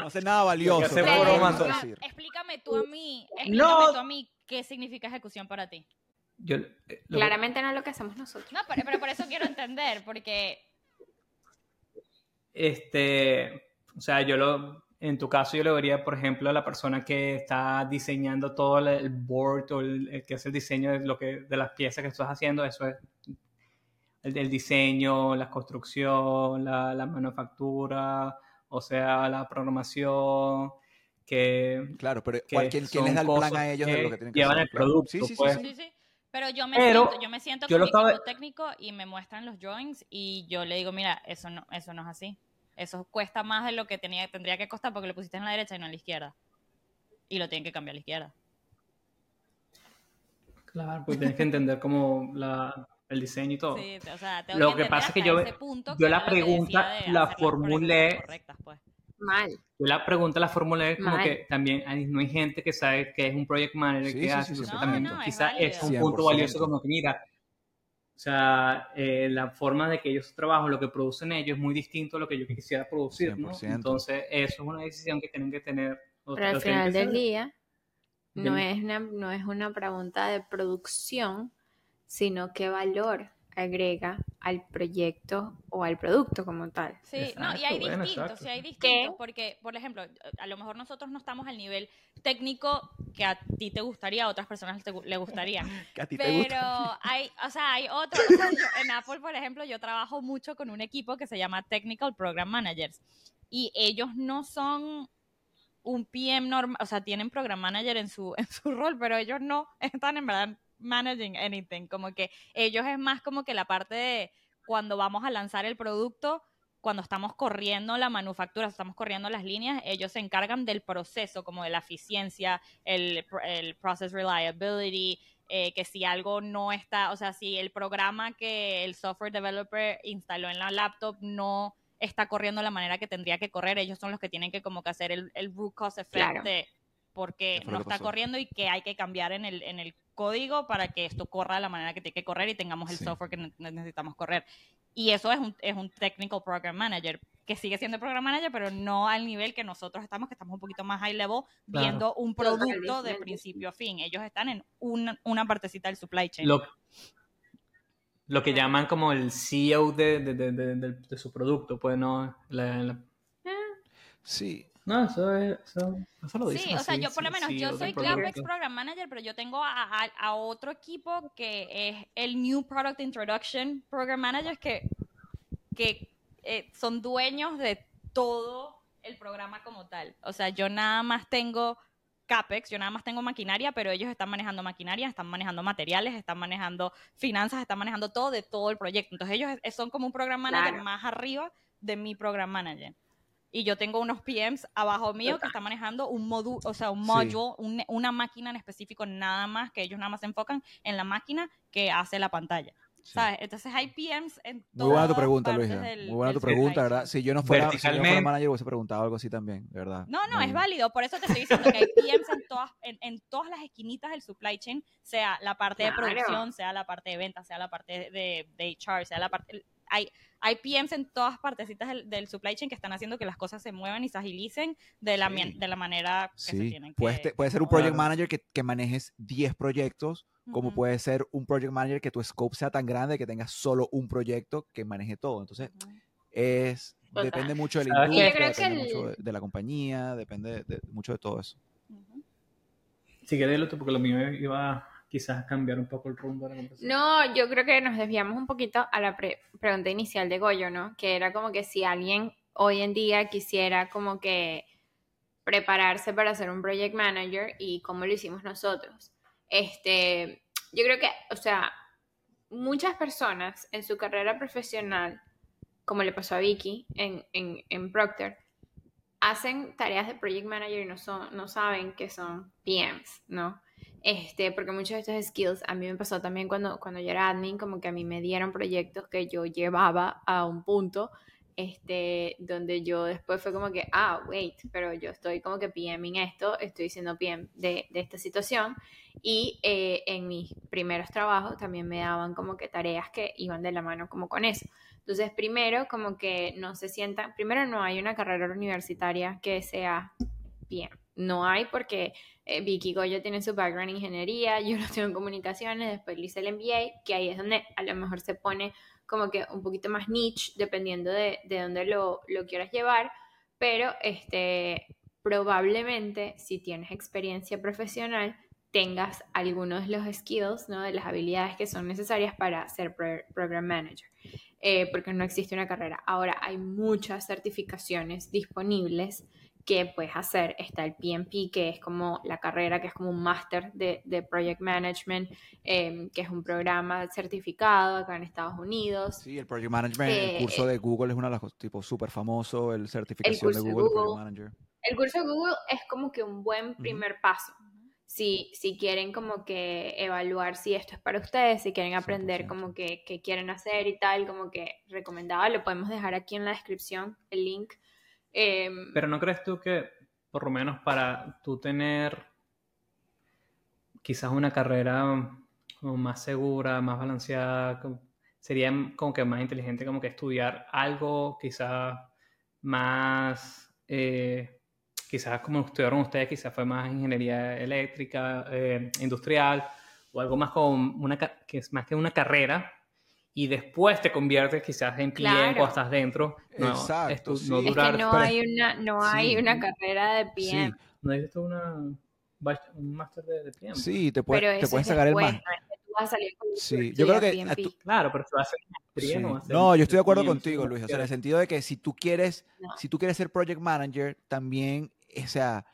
No hacen nada valioso. no decir. Explícame tú a mí, explícame No. tú a mí qué significa ejecución para ti. yo- eh, lo- Claramente no es lo que hacemos nosotros. No, pero, pero por eso quiero entender, porque Este, o sea, yo lo, en tu caso yo lo vería, por ejemplo, a la persona que está diseñando todo el- board o el, el que hace el diseño de lo que de las piezas que estás haciendo, eso es el, el diseño, la construcción, la, la manufactura, o sea, la programación, que Claro, pero que ¿cuál- ¿quién, quién les da el plan a ellos de lo que tienen que llevan hacer? el producto, Sí, sí, sí, pues. sí. sí, sí. Pero yo me Pero siento, yo me siento yo con lo mi equipo estaba- técnico y me muestran los drawings y yo le digo, mira, eso no, eso no es así. Eso cuesta más de lo que tenía, tendría que costar porque lo pusiste en la derecha y no en la izquierda. Y lo tienen que cambiar a la izquierda. Claro, pues tienes que entender como la, el diseño y todo. Sí, o sea, tengo Lo que entender pasa es que yo- ese punto yo que la que pregunta la formulé- pues. Mal. Yo la pregunta la formulé como Mal. que también hay- no hay gente que sabe que es un project manager Sí, que sí, hace, sí, No, también no, es es un punto 100%. valioso como que mira, o sea, eh, la forma de que ellos trabajan, lo que producen ellos es muy distinto a lo que yo quisiera producir, ¿no? 100%. Entonces eso es una decisión que tienen que tener. o- Pero al final del día no es, una, no es una pregunta de producción, sino qué valor agrega al proyecto o al producto como tal. Sí, no, y hay bueno, distintos, exacto. sí hay ¿Qué? distintos, porque, por ejemplo, a lo mejor nosotros no estamos al nivel técnico que a ti te gustaría, a otras personas te le gustaría. Que a ti te Pero gusta. hay, o sea, hay otros. o sea, yo- en Apple, por ejemplo, yo trabajo mucho con un equipo que se llama Technical Program Managers. Y ellos no son un PM normal, o sea, tienen Program Manager en su, en su rol, pero ellos no están en verdad managing anything. Como que ellos es más como que la parte de cuando vamos a lanzar el producto, cuando estamos corriendo la manufactura, estamos corriendo las líneas, ellos se encargan del proceso, como de la eficiencia, el, el process reliability, eh, que si algo no está, o sea, si el programa que el software developer instaló en la laptop no está corriendo de la manera que tendría que correr, ellos son los que tienen que como que hacer el, el root cause effect Claro. de por qué ¿Qué fue no está pasó? corriendo y que hay que cambiar en el, en el código para que esto corra de la manera que tiene que correr y tengamos el Sí. software que ne- necesitamos correr. Y eso es un, es un technical program manager, que sigue siendo program manager, pero no al nivel que nosotros estamos, que estamos un poquito más high level, Claro. viendo un producto de principio a fin. Ellos están en una, una partecita del supply chain. Lo, lo que llaman como el CEO de, de, de, de- de- de su producto, pues no. La- la- Sí, no, eso es. Eso, eso lo Sí, dicen o sea, así, yo por lo sí, menos, yo soy. Clapex Program Manager, pero yo tengo a, a- a otro equipo que es el New Product Introduction Program Manager, que, que eh, son dueños de todo el programa como tal. O sea, yo nada más tengo CAPEX, yo nada más tengo maquinaria, pero ellos están manejando maquinaria, están manejando materiales, están manejando finanzas, están manejando todo de todo el proyecto. Entonces ellos son como un program manager Claro. más arriba de mi program manager. Y yo tengo unos PMs abajo mío que están manejando un módulo, o sea, un Sí. module, un- una máquina en específico, nada más, que ellos nada más se enfocan en la máquina que hace la pantalla. Sí. ¿Sabes? Entonces hay PMs en Muy buena tu pregunta, Luisa. del- Muy buena tu pregunta, ¿verdad? Si yo no fuera, si yo no fuera manager, hubiese preguntado algo así también, de verdad. No, no, Muy es bien. válido. Por eso te estoy diciendo que hay PMs en todas, en, en todas las esquinitas del supply chain, sea la parte Claro. de producción, sea la parte de ventas, sea la parte de, de HR, sea la parte... Hay, hay PMs en todas partecitas del, del supply chain que están haciendo que las cosas se muevan y se agilicen de la, Sí. mien- de la manera que se Sí, tienen puedes, que... puede ser un project manager que, que manejes 10 proyectos, como puede ser un project manager que tu scope sea tan grande que tengas solo un proyecto que maneje todo. Entonces, ujú. es Total. depende mucho de la industria, depende el- mucho de, de la compañía, depende de, mucho de todo eso. Ujú. Si quieres, dilo tú, porque lo mío iba quizás cambiar un poco el rumbo de la conversación. No, yo creo que nos desviamos un poquito a la pre- pregunta inicial de Goyo, ¿no? Que era como que si alguien hoy en día quisiera como que prepararse para ser un project manager y cómo lo hicimos nosotros. Este, yo creo que, o sea, muchas personas en su carrera profesional, como le pasó a Vicky en, en, en Procter, hacen tareas de project manager y no, son, no saben que son PMs, ¿no? Este, porque muchos de estos skills a mí me pasó también cuando, cuando yo era admin, como que a mí me dieron proyectos que yo llevaba a un punto, este, donde yo después fue como que, ah, wait, pero yo estoy como que PM en esto, estoy siendo PM de, de esta situación, y eh, en mis primeros trabajos también me daban como que tareas que iban de la mano como con eso. Entonces, primero, como que no se sientan, primero no hay una carrera universitaria que sea PM. No hay porque eh, Vicky Goyo tiene su background en ingeniería, yo lo tengo en comunicaciones, después le hice el MBA, que ahí es donde a lo mejor se pone como que un poquito más niche, dependiendo de, de dónde lo, lo quieras llevar, pero este, probablemente si tienes experiencia profesional, tengas algunos de los skills, ¿no? de las habilidades que son necesarias para ser pro- program manager, eh, porque no existe una carrera. Ahora hay muchas certificaciones disponibles que puedes hacer. Está el PMP, que es como la carrera, que es como un máster de, de Project Management, eh, que es un programa certificado acá en Estados Unidos. Sí, el project management, Eh, el curso de Google es una de las cosas, tipo, súper famoso, el certificación curso de Google, Google. project manager. El curso de Google es como que un buen primer paso. Si, si quieren como que evaluar si esto es para ustedes, si quieren aprender 100%. como que, que quieren hacer y tal, como que recomendado, lo podemos dejar aquí en la descripción, el link. Em, Pero ¿no crees tú que, por lo menos para tú tener quizás una carrera como más segura, más balanceada, sería como que más inteligente como que estudiar algo quizás más, eh, quizás como estudiaron ustedes, quizás fue más ingeniería eléctrica, eh, industrial, o algo más como una, que es más que una carrera, y después te conviertes quizás en PM Claro. cuando estás dentro. No, Exacto, sí. no Es que es que durar no hay una, no hay sí. una carrera de Sí, PM. ¿No hay una, un máster de, de PM? sí, te, puede- pero te puedes es sacar el después, más. no es que tú vas a salir con el Sí, yo creo que Claro, pero si vas a hacer maestría, Sí. no vas a hacer No, yo estoy de acuerdo PM, contigo, Luis. O sea, en el sentido de que si tú quieres, No. si tú quieres ser project manager, también, o sea,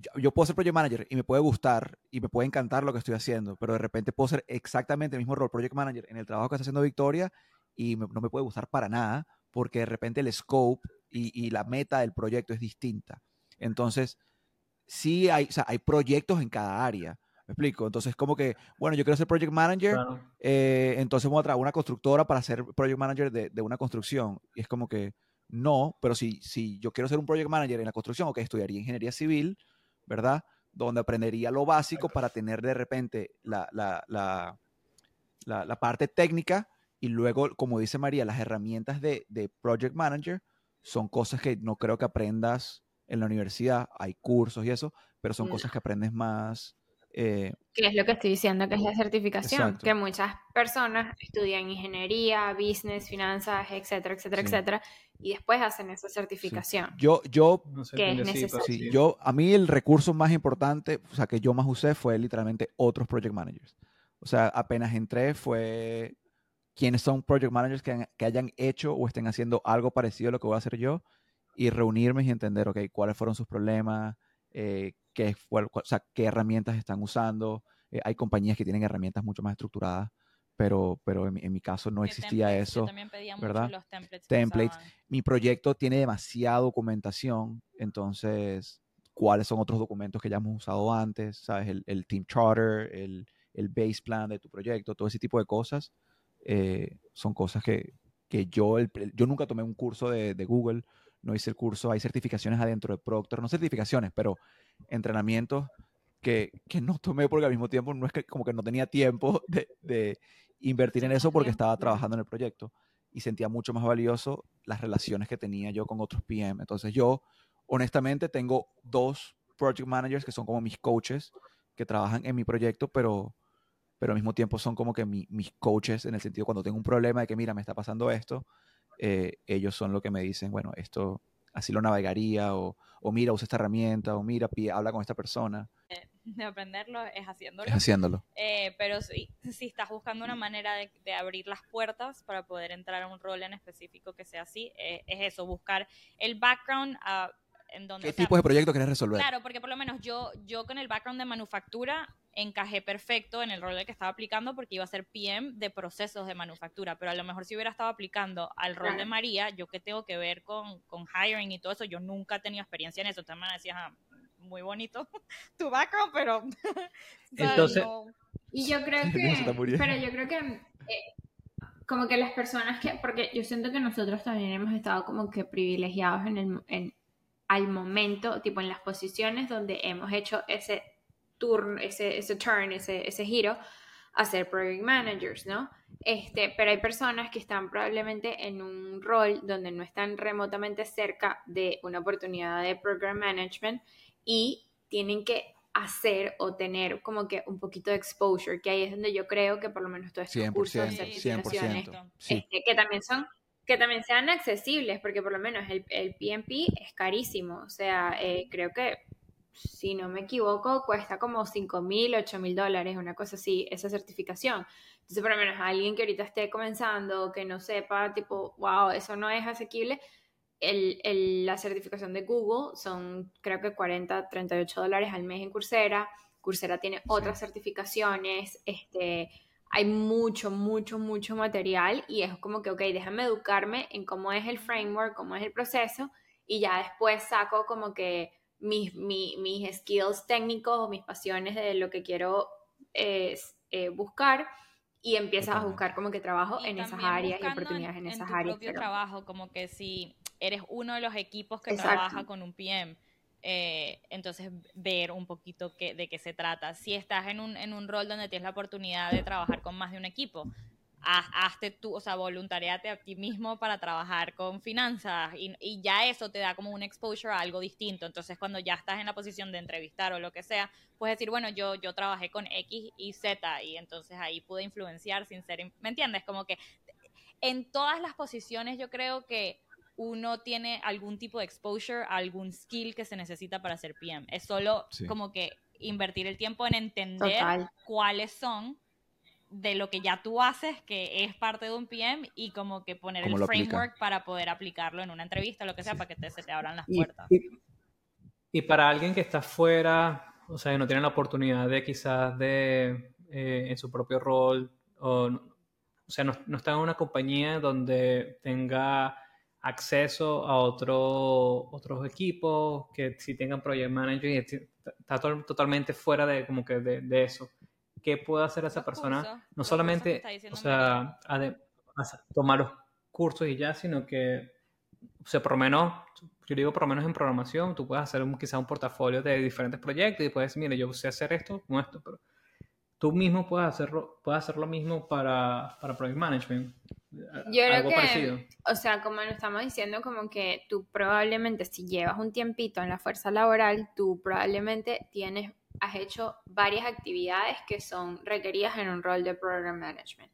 yo, yo puedo ser project manager y me puede gustar y me puede encantar lo que estoy haciendo, pero de repente puedo ser exactamente el mismo rol project manager en el trabajo que está haciendo Victoria y me- no me puede gustar para nada porque de repente el scope y, y la meta del proyecto es distinta. Entonces, sí hay, o sea, hay proyectos en cada área. ¿Me explico? Entonces, como que, bueno, yo quiero ser project manager, Claro. eh, entonces voy a traer una constructora para ser project manager de, de una construcción. Y es como que no, pero si, si yo quiero ser un project manager en la construcción, ok, estudiaría ingeniería civil, ¿verdad? Donde aprendería lo básico para tener de repente la, la, la, la- la parte técnica y luego, como dice María, las herramientas de, de project manager son cosas que no creo que aprendas en la universidad. Hay cursos y eso, pero son No. cosas que aprendes más. eh, Que es lo que estoy diciendo, que es la certificación, Exacto. que muchas personas estudian ingeniería, business, finanzas, etcétera, etcétera, Sí. etcétera, y después hacen esa certificación. yo, yo No sé, que es sí, necesario. Sí, sí. yo, a mí el recurso más importante, o sea, que yo más usé fue literalmente otros project managers. O sea, apenas entré fue quiénes son project managers que, han- que hayan hecho o estén haciendo algo parecido a lo que voy a hacer yo y reunirme y entender, ok, cuáles fueron sus problemas, eh, qué, fue, o sea, qué herramientas están usando. Eh, hay compañías que tienen herramientas mucho más estructuradas, pero, pero en, mi- en mi caso no ¿Qué existía templates? Yo eso. también pedía mucho ¿verdad? los templates. Templates. Mi proyecto tiene demasiada documentación, entonces, ¿cuáles son otros documentos que ya hemos usado antes? ¿Sabes? El, el Team Charter, el, el base plan de tu proyecto, todo ese tipo de cosas, eh, son cosas que, que yo, el- yo nunca tomé un curso de, de Google, no hice el curso, hay certificaciones adentro de Proctor, no certificaciones, pero entrenamientos que, que no tomé porque al mismo tiempo no es que como que no tenía tiempo de, de invertir en eso porque estaba trabajando en el proyecto y sentía mucho más valioso las relaciones que tenía yo con otros PM. Entonces yo, honestamente, tengo dos project managers que son como mis coaches que trabajan en mi proyecto, pero, pero al mismo tiempo son como que mi- mis coaches en el sentido cuando tengo un problema de que, mira, me está pasando esto, eh, ellos son lo que me dicen, bueno, esto así lo navegaría, o, o mira, usa esta herramienta, o mira, pi- habla con esta persona, De aprenderlo es haciéndolo. es haciéndolo. Eh, pero si, si estás buscando una manera de, de abrir las puertas para poder entrar a un rol en específico que sea así, eh, es eso, buscar el background ah, en donde... ¿Qué o sea, tipos de proyectos quieres resolver? Claro, porque por lo menos yo, yo con el background de manufactura encajé perfecto en el rol que estaba aplicando porque iba a ser PM de procesos de manufactura, pero a lo mejor si hubiera estado aplicando al rol de. María, yo que tengo que ver con, con hiring y todo eso, yo nunca he tenido experiencia en eso. Entonces me decías, ah, muy bonito tu background, pero... Entonces- no- Y yo creo que, pero yo creo que eh, como que las personas que, porque yo siento que nosotros también hemos estado como que privilegiados en el, en, al momento, tipo en las posiciones donde hemos hecho ese turn, ese, ese turn, ese, ese giro a ser project managers, ¿no? Este, pero hay personas que están probablemente en un rol donde no están remotamente cerca de una oportunidad de program management y tienen que hacer o tener como que un poquito de exposure, que ahí es donde yo creo que por lo menos todos estos cursos de 100%, certificaciones 100%. Sí. este, que también son que también sean accesibles, porque por lo menos el, el PMP es carísimo, o sea, eh, creo que si no me equivoco, cuesta como 5 mil, 8 mil dólares, una cosa así, esa certificación. Entonces, por lo menos alguien que ahorita esté comenzando, que no sepa, tipo, wow, eso no es asequible, el, el- la certificación de Google son creo que 40, 38 dólares al mes en Coursera. Coursera tiene otras certificaciones, este, hay mucho, mucho, mucho material y es como que, ok, déjame educarme en cómo es el framework, cómo es el proceso y ya después saco como que mis, mi- mis skills técnicos o mis pasiones de lo que quiero eh, eh, buscar y empiezas a buscar como que trabajo Y en esas áreas y oportunidades en, esas tu áreas. propio pero- trabajo, como que si eres uno de los equipos que Exacto. trabaja con un PM, eh, entonces ver un poquito qué- de qué se trata. Si estás en un, en un rol donde tienes la oportunidad de trabajar con más de un equipo, haz- hazte tú, o sea, voluntariate a ti mismo para trabajar con finanzas y, y ya eso te da como un exposure a algo distinto. Entonces, cuando ya estás en la posición de entrevistar o lo que sea, puedes decir, bueno, yo, yo trabajé con X y Z y entonces ahí pude influenciar sin ser, in- ¿me entiendes? Como que en todas las posiciones yo creo que uno tiene algún tipo de exposure, algún skill que se necesita para ser PM. Es solo Sí. como que invertir el tiempo en entender Total. cuáles son de lo que ya tú haces, que es parte de un PM, y como que poner ¿Cómo el aplica? framework para poder aplicarlo en una entrevista o lo que sea, Sí. para que te- se te abran las Y, puertas. y- y para alguien que está fuera, o sea, que no tiene la oportunidad de quizás de, eh, en su propio rol, o, o sea, no, no está en una compañía donde tenga acceso a otro, otros equipos, que si tengan project manager, y está to- totalmente fuera de, como que de, de eso. ¿Qué puede hacer esa Los persona? cursos, no solamente, o sea, ade- o sea, tomar los cursos y ya, sino que, o sea, por lo menos, yo digo por lo menos en programación, tú puedes hacer un, quizá un portafolio de diferentes proyectos y puedes decir, mire, yo sé hacer esto con esto, pero tú mismo puedes hacerlo, puedes hacer lo mismo para, para project management. Yo creo Algo que, parecido. o sea, como lo estamos diciendo, como que tú probablemente si llevas un tiempito en la fuerza laboral, tú probablemente tienes, has hecho varias actividades que son requeridas en un rol de program management.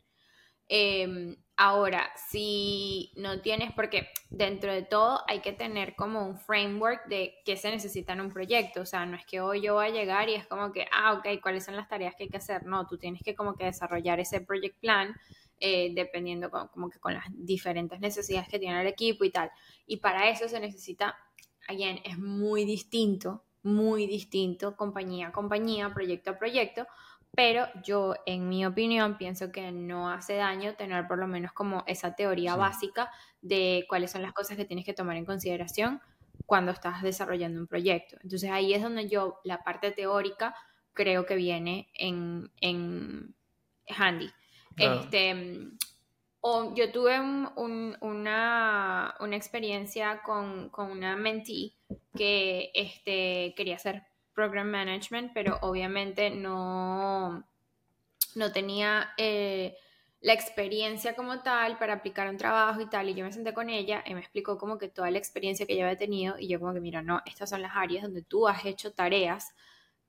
Eh, ahora, si no tienes, porque dentro de todo hay que tener como un framework de qué se necesita en un proyecto, o sea, no es que hoy yo voy a llegar y es como que, ah, ok, ¿cuáles son las tareas que hay que hacer? No, tú tienes que como que desarrollar ese project plan eh, dependiendo como que con las diferentes necesidades que tiene el equipo y tal. Y para eso se necesita, again, es muy distinto, muy distinto compañía a compañía, proyecto a proyecto, pero yo, en mi opinión, pienso que no hace daño tener por lo menos como esa teoría básica de cuáles son las cosas que tienes que tomar en consideración cuando estás desarrollando un proyecto. Entonces ahí es donde yo, la parte teórica, creo que viene en, en handy. Este, o yo tuve una, una, experiencia con, con, una mentee que este, quería hacer program management, pero obviamente no, no tenía eh, la experiencia como tal para aplicar un trabajo y tal. Y yo me senté con ella y me explicó como que toda la experiencia que ella había tenido y yo como que, mira, no, estas son las áreas donde tú has hecho tareas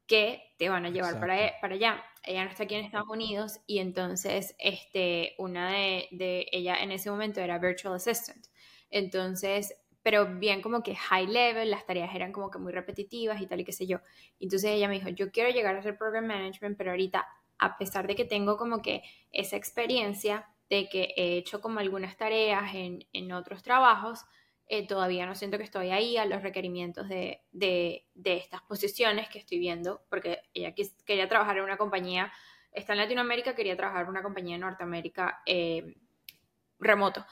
que te van a llevar para, para allá. Ella no está aquí en Estados Unidos y entonces este, una de, de ella en ese momento era virtual assistant. Entonces pero bien como que high level, las tareas eran como que muy repetitivas y tal y qué sé yo. Entonces ella me dijo, yo quiero llegar a hacer program management, pero ahorita, a pesar de que tengo como que esa experiencia de que he hecho como algunas tareas en, en otros trabajos, eh, todavía no siento que estoy ahí a los requerimientos de, de, de, estas posiciones que estoy viendo, porque ella quería trabajar en una compañía, está en Latinoamérica, quería trabajar en una compañía en Norteamérica eh, remoto.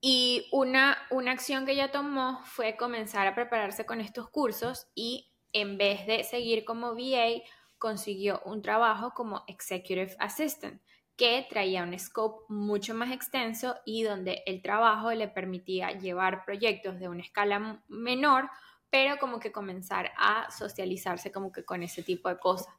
Y una, una acción que ella tomó fue comenzar a prepararse con estos cursos y en vez de seguir como VA, consiguió un trabajo como Executive Assistant que traía un scope mucho más extenso y donde el trabajo le permitía llevar proyectos de una escala menor, pero como que comenzar a socializarse como que con ese tipo de cosas.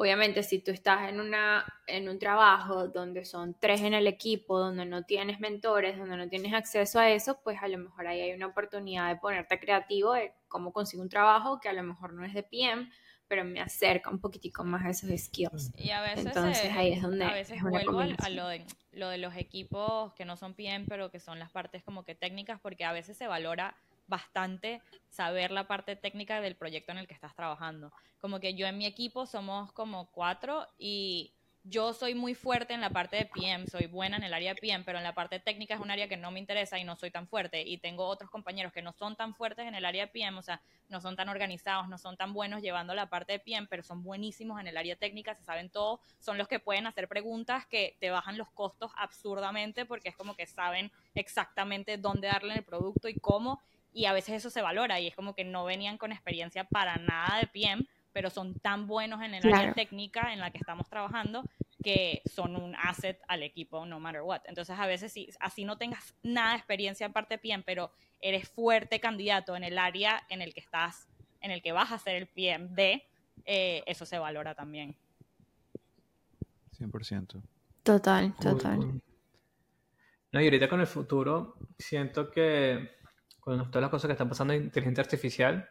Obviamente, si tú estás en, una, en un trabajo donde son tres en el equipo, donde no tienes mentores, donde no tienes acceso a eso, pues a lo mejor ahí hay una oportunidad de ponerte creativo de cómo consigo un trabajo que a lo mejor no es de PM, pero me acerca un poquitico más a esos skills. Y a veces, Entonces, ahí es donde a veces vuelvo a lo de, lo de los equipos que no son PM, pero que son las partes como que técnicas, porque a veces se valora bastante saber la parte técnica del proyecto en el que estás trabajando. Como que yo en mi equipo somos como cuatro y yo soy muy fuerte en la parte de PM, soy buena en el área de PM, pero en la parte técnica es un área que no me interesa y no soy tan fuerte. Y tengo otros compañeros que no son tan fuertes en el área de PM, o sea, no son tan organizados, no son tan buenos llevando la parte de PM, pero son buenísimos en el área técnica, se saben todo, son los que pueden hacer preguntas que te bajan los costos absurdamente porque es como que saben exactamente dónde darle el producto y cómo y a veces eso se valora y es como que no venían con experiencia para nada de PM, pero son tan buenos en el área técnica en la que estamos trabajando que son un asset al equipo no matter what. Entonces a veces si así no tengas nada de experiencia en parte de PM, pero eres fuerte candidato en el área en el que estás, en el que vas a ser el PM de, eh, eso se valora también. 100%. Total, total. No, y ahorita con el futuro siento que con todas las cosas que están pasando en inteligencia artificial,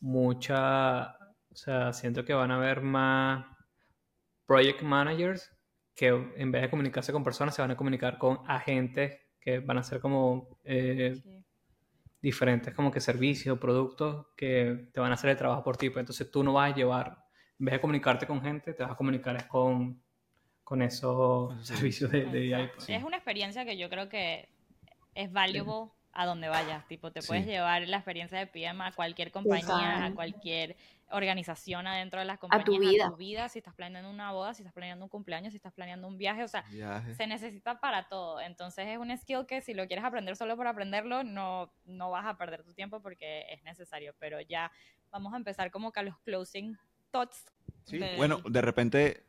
mucha, o sea, siento que van a haber más project managers que en vez de comunicarse con personas se van a comunicar con agentes que van a ser como eh, diferentes, como que servicios o productos que te van a hacer el trabajo por ti. Pues entonces tú no vas a llevar, en vez de comunicarte con gente, te vas a comunicar con, con esos servicios de, de pues. Es una experiencia que yo creo que es valuable a donde vayas. Tipo, te puedes llevar la experiencia de PM a cualquier compañía, a cualquier organización adentro de las compañías, a tu vida. A tu vida, si estás planeando una boda, si estás planeando un cumpleaños, si estás planeando un viaje, o sea, se necesita para todo. Entonces es un skill que si lo quieres aprender solo por aprenderlo, no, no vas a perder tu tiempo porque es necesario. Pero ya vamos a empezar como que a los closing thoughts. Sí, bueno, de repente,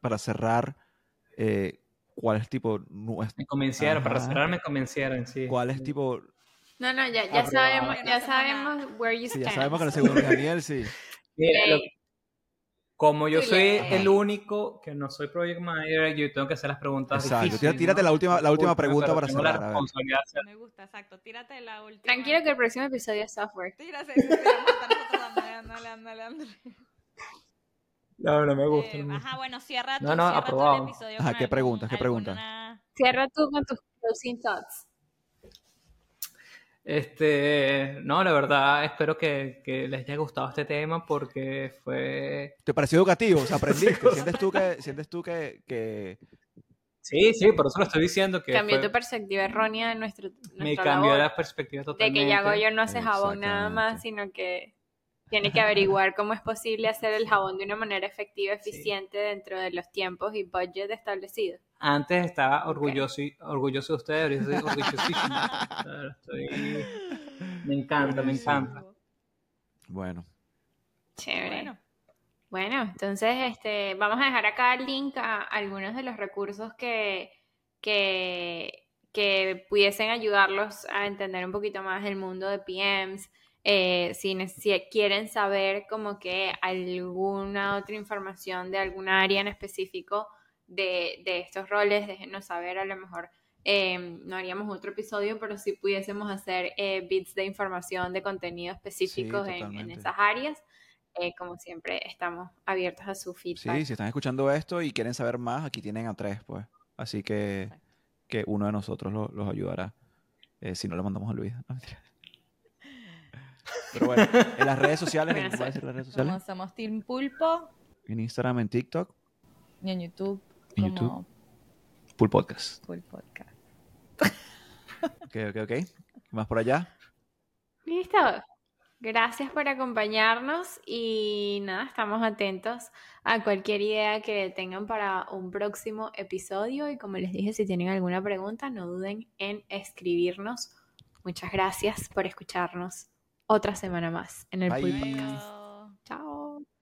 para cerrar, eh, cuál es tipo Me convencieron, para cerrar me convencieron, sí. ¿Cuál es tipo No, no, ya, ya sabemos, ya sabemos where you stand. ya sabemos que el segundo Daniel, sí. como yo soy el único que no soy project manager, yo tengo que hacer las preguntas Exacto. Tírate la última, la última pregunta para cerrar. Me gusta, exacto. Tírate la última. Tranquilo que el próximo episodio es software. Tírate. No, no me gusta. Eh, ajá, bueno, cierra tú, no, no, cierra aprobado. el episodio. Ajá, ¿qué preguntas? ¿Qué preguntas? Cierra tú con tus closing thoughts. Este, no, la verdad, espero que, que, les haya gustado este tema porque fue... ¿Te pareció educativo? O sea, aprendiste. ¿Sientes tú que, sientes tú que, que, Sí, sí, por eso lo estoy diciendo que Cambió fue- tu perspectiva errónea de nuestro, me cambió labor, la perspectiva de totalmente. que Yagoyo no hace jabón nada más, sino que tiene que averiguar cómo es posible hacer el jabón de una manera efectiva, Sí. eficiente dentro de los tiempos y budget establecidos. Antes estaba orgulloso, y- orgulloso de ustedes, ahorita estoy orgullosísimo. Claro, estoy- Me encanta, me encanta. Bueno, Chévere. Bueno, Bueno, entonces este, vamos a dejar acá el link a algunos de los recursos que, que, que pudiesen ayudarlos a entender un poquito más el mundo de PMs. Eh, si, si quieren saber como que alguna otra información de alguna área en específico de, de estos roles, déjenos saber, a lo mejor eh, no haríamos otro episodio, pero si pudiésemos hacer eh, bits de información, de contenido específicos en- en, totalmente. esas áreas. Eh, como siempre, estamos abiertos a su feedback. sí, si están escuchando esto y quieren saber más, aquí tienen a tres, pues. Así que, que uno de nosotros lo- los ayudará. Eh, si no, le mandamos a Luis. No. Pero bueno, en las redes sociales, ¿en, ¿cuáles son las redes sociales? somos, somos Team Pulpo En Instagram, en TikTok, y en YouTube En como Podcast. Pul Podcast. Ok, ok, ok. ¿Qué más por allá? Listo. Gracias por acompañarnos y nada, estamos atentos a cualquier idea que tengan para un próximo episodio y como les dije, si tienen alguna pregunta, no duden en escribirnos. Muchas gracias por escucharnos otra semana más en el Bye. Podcast. Chao.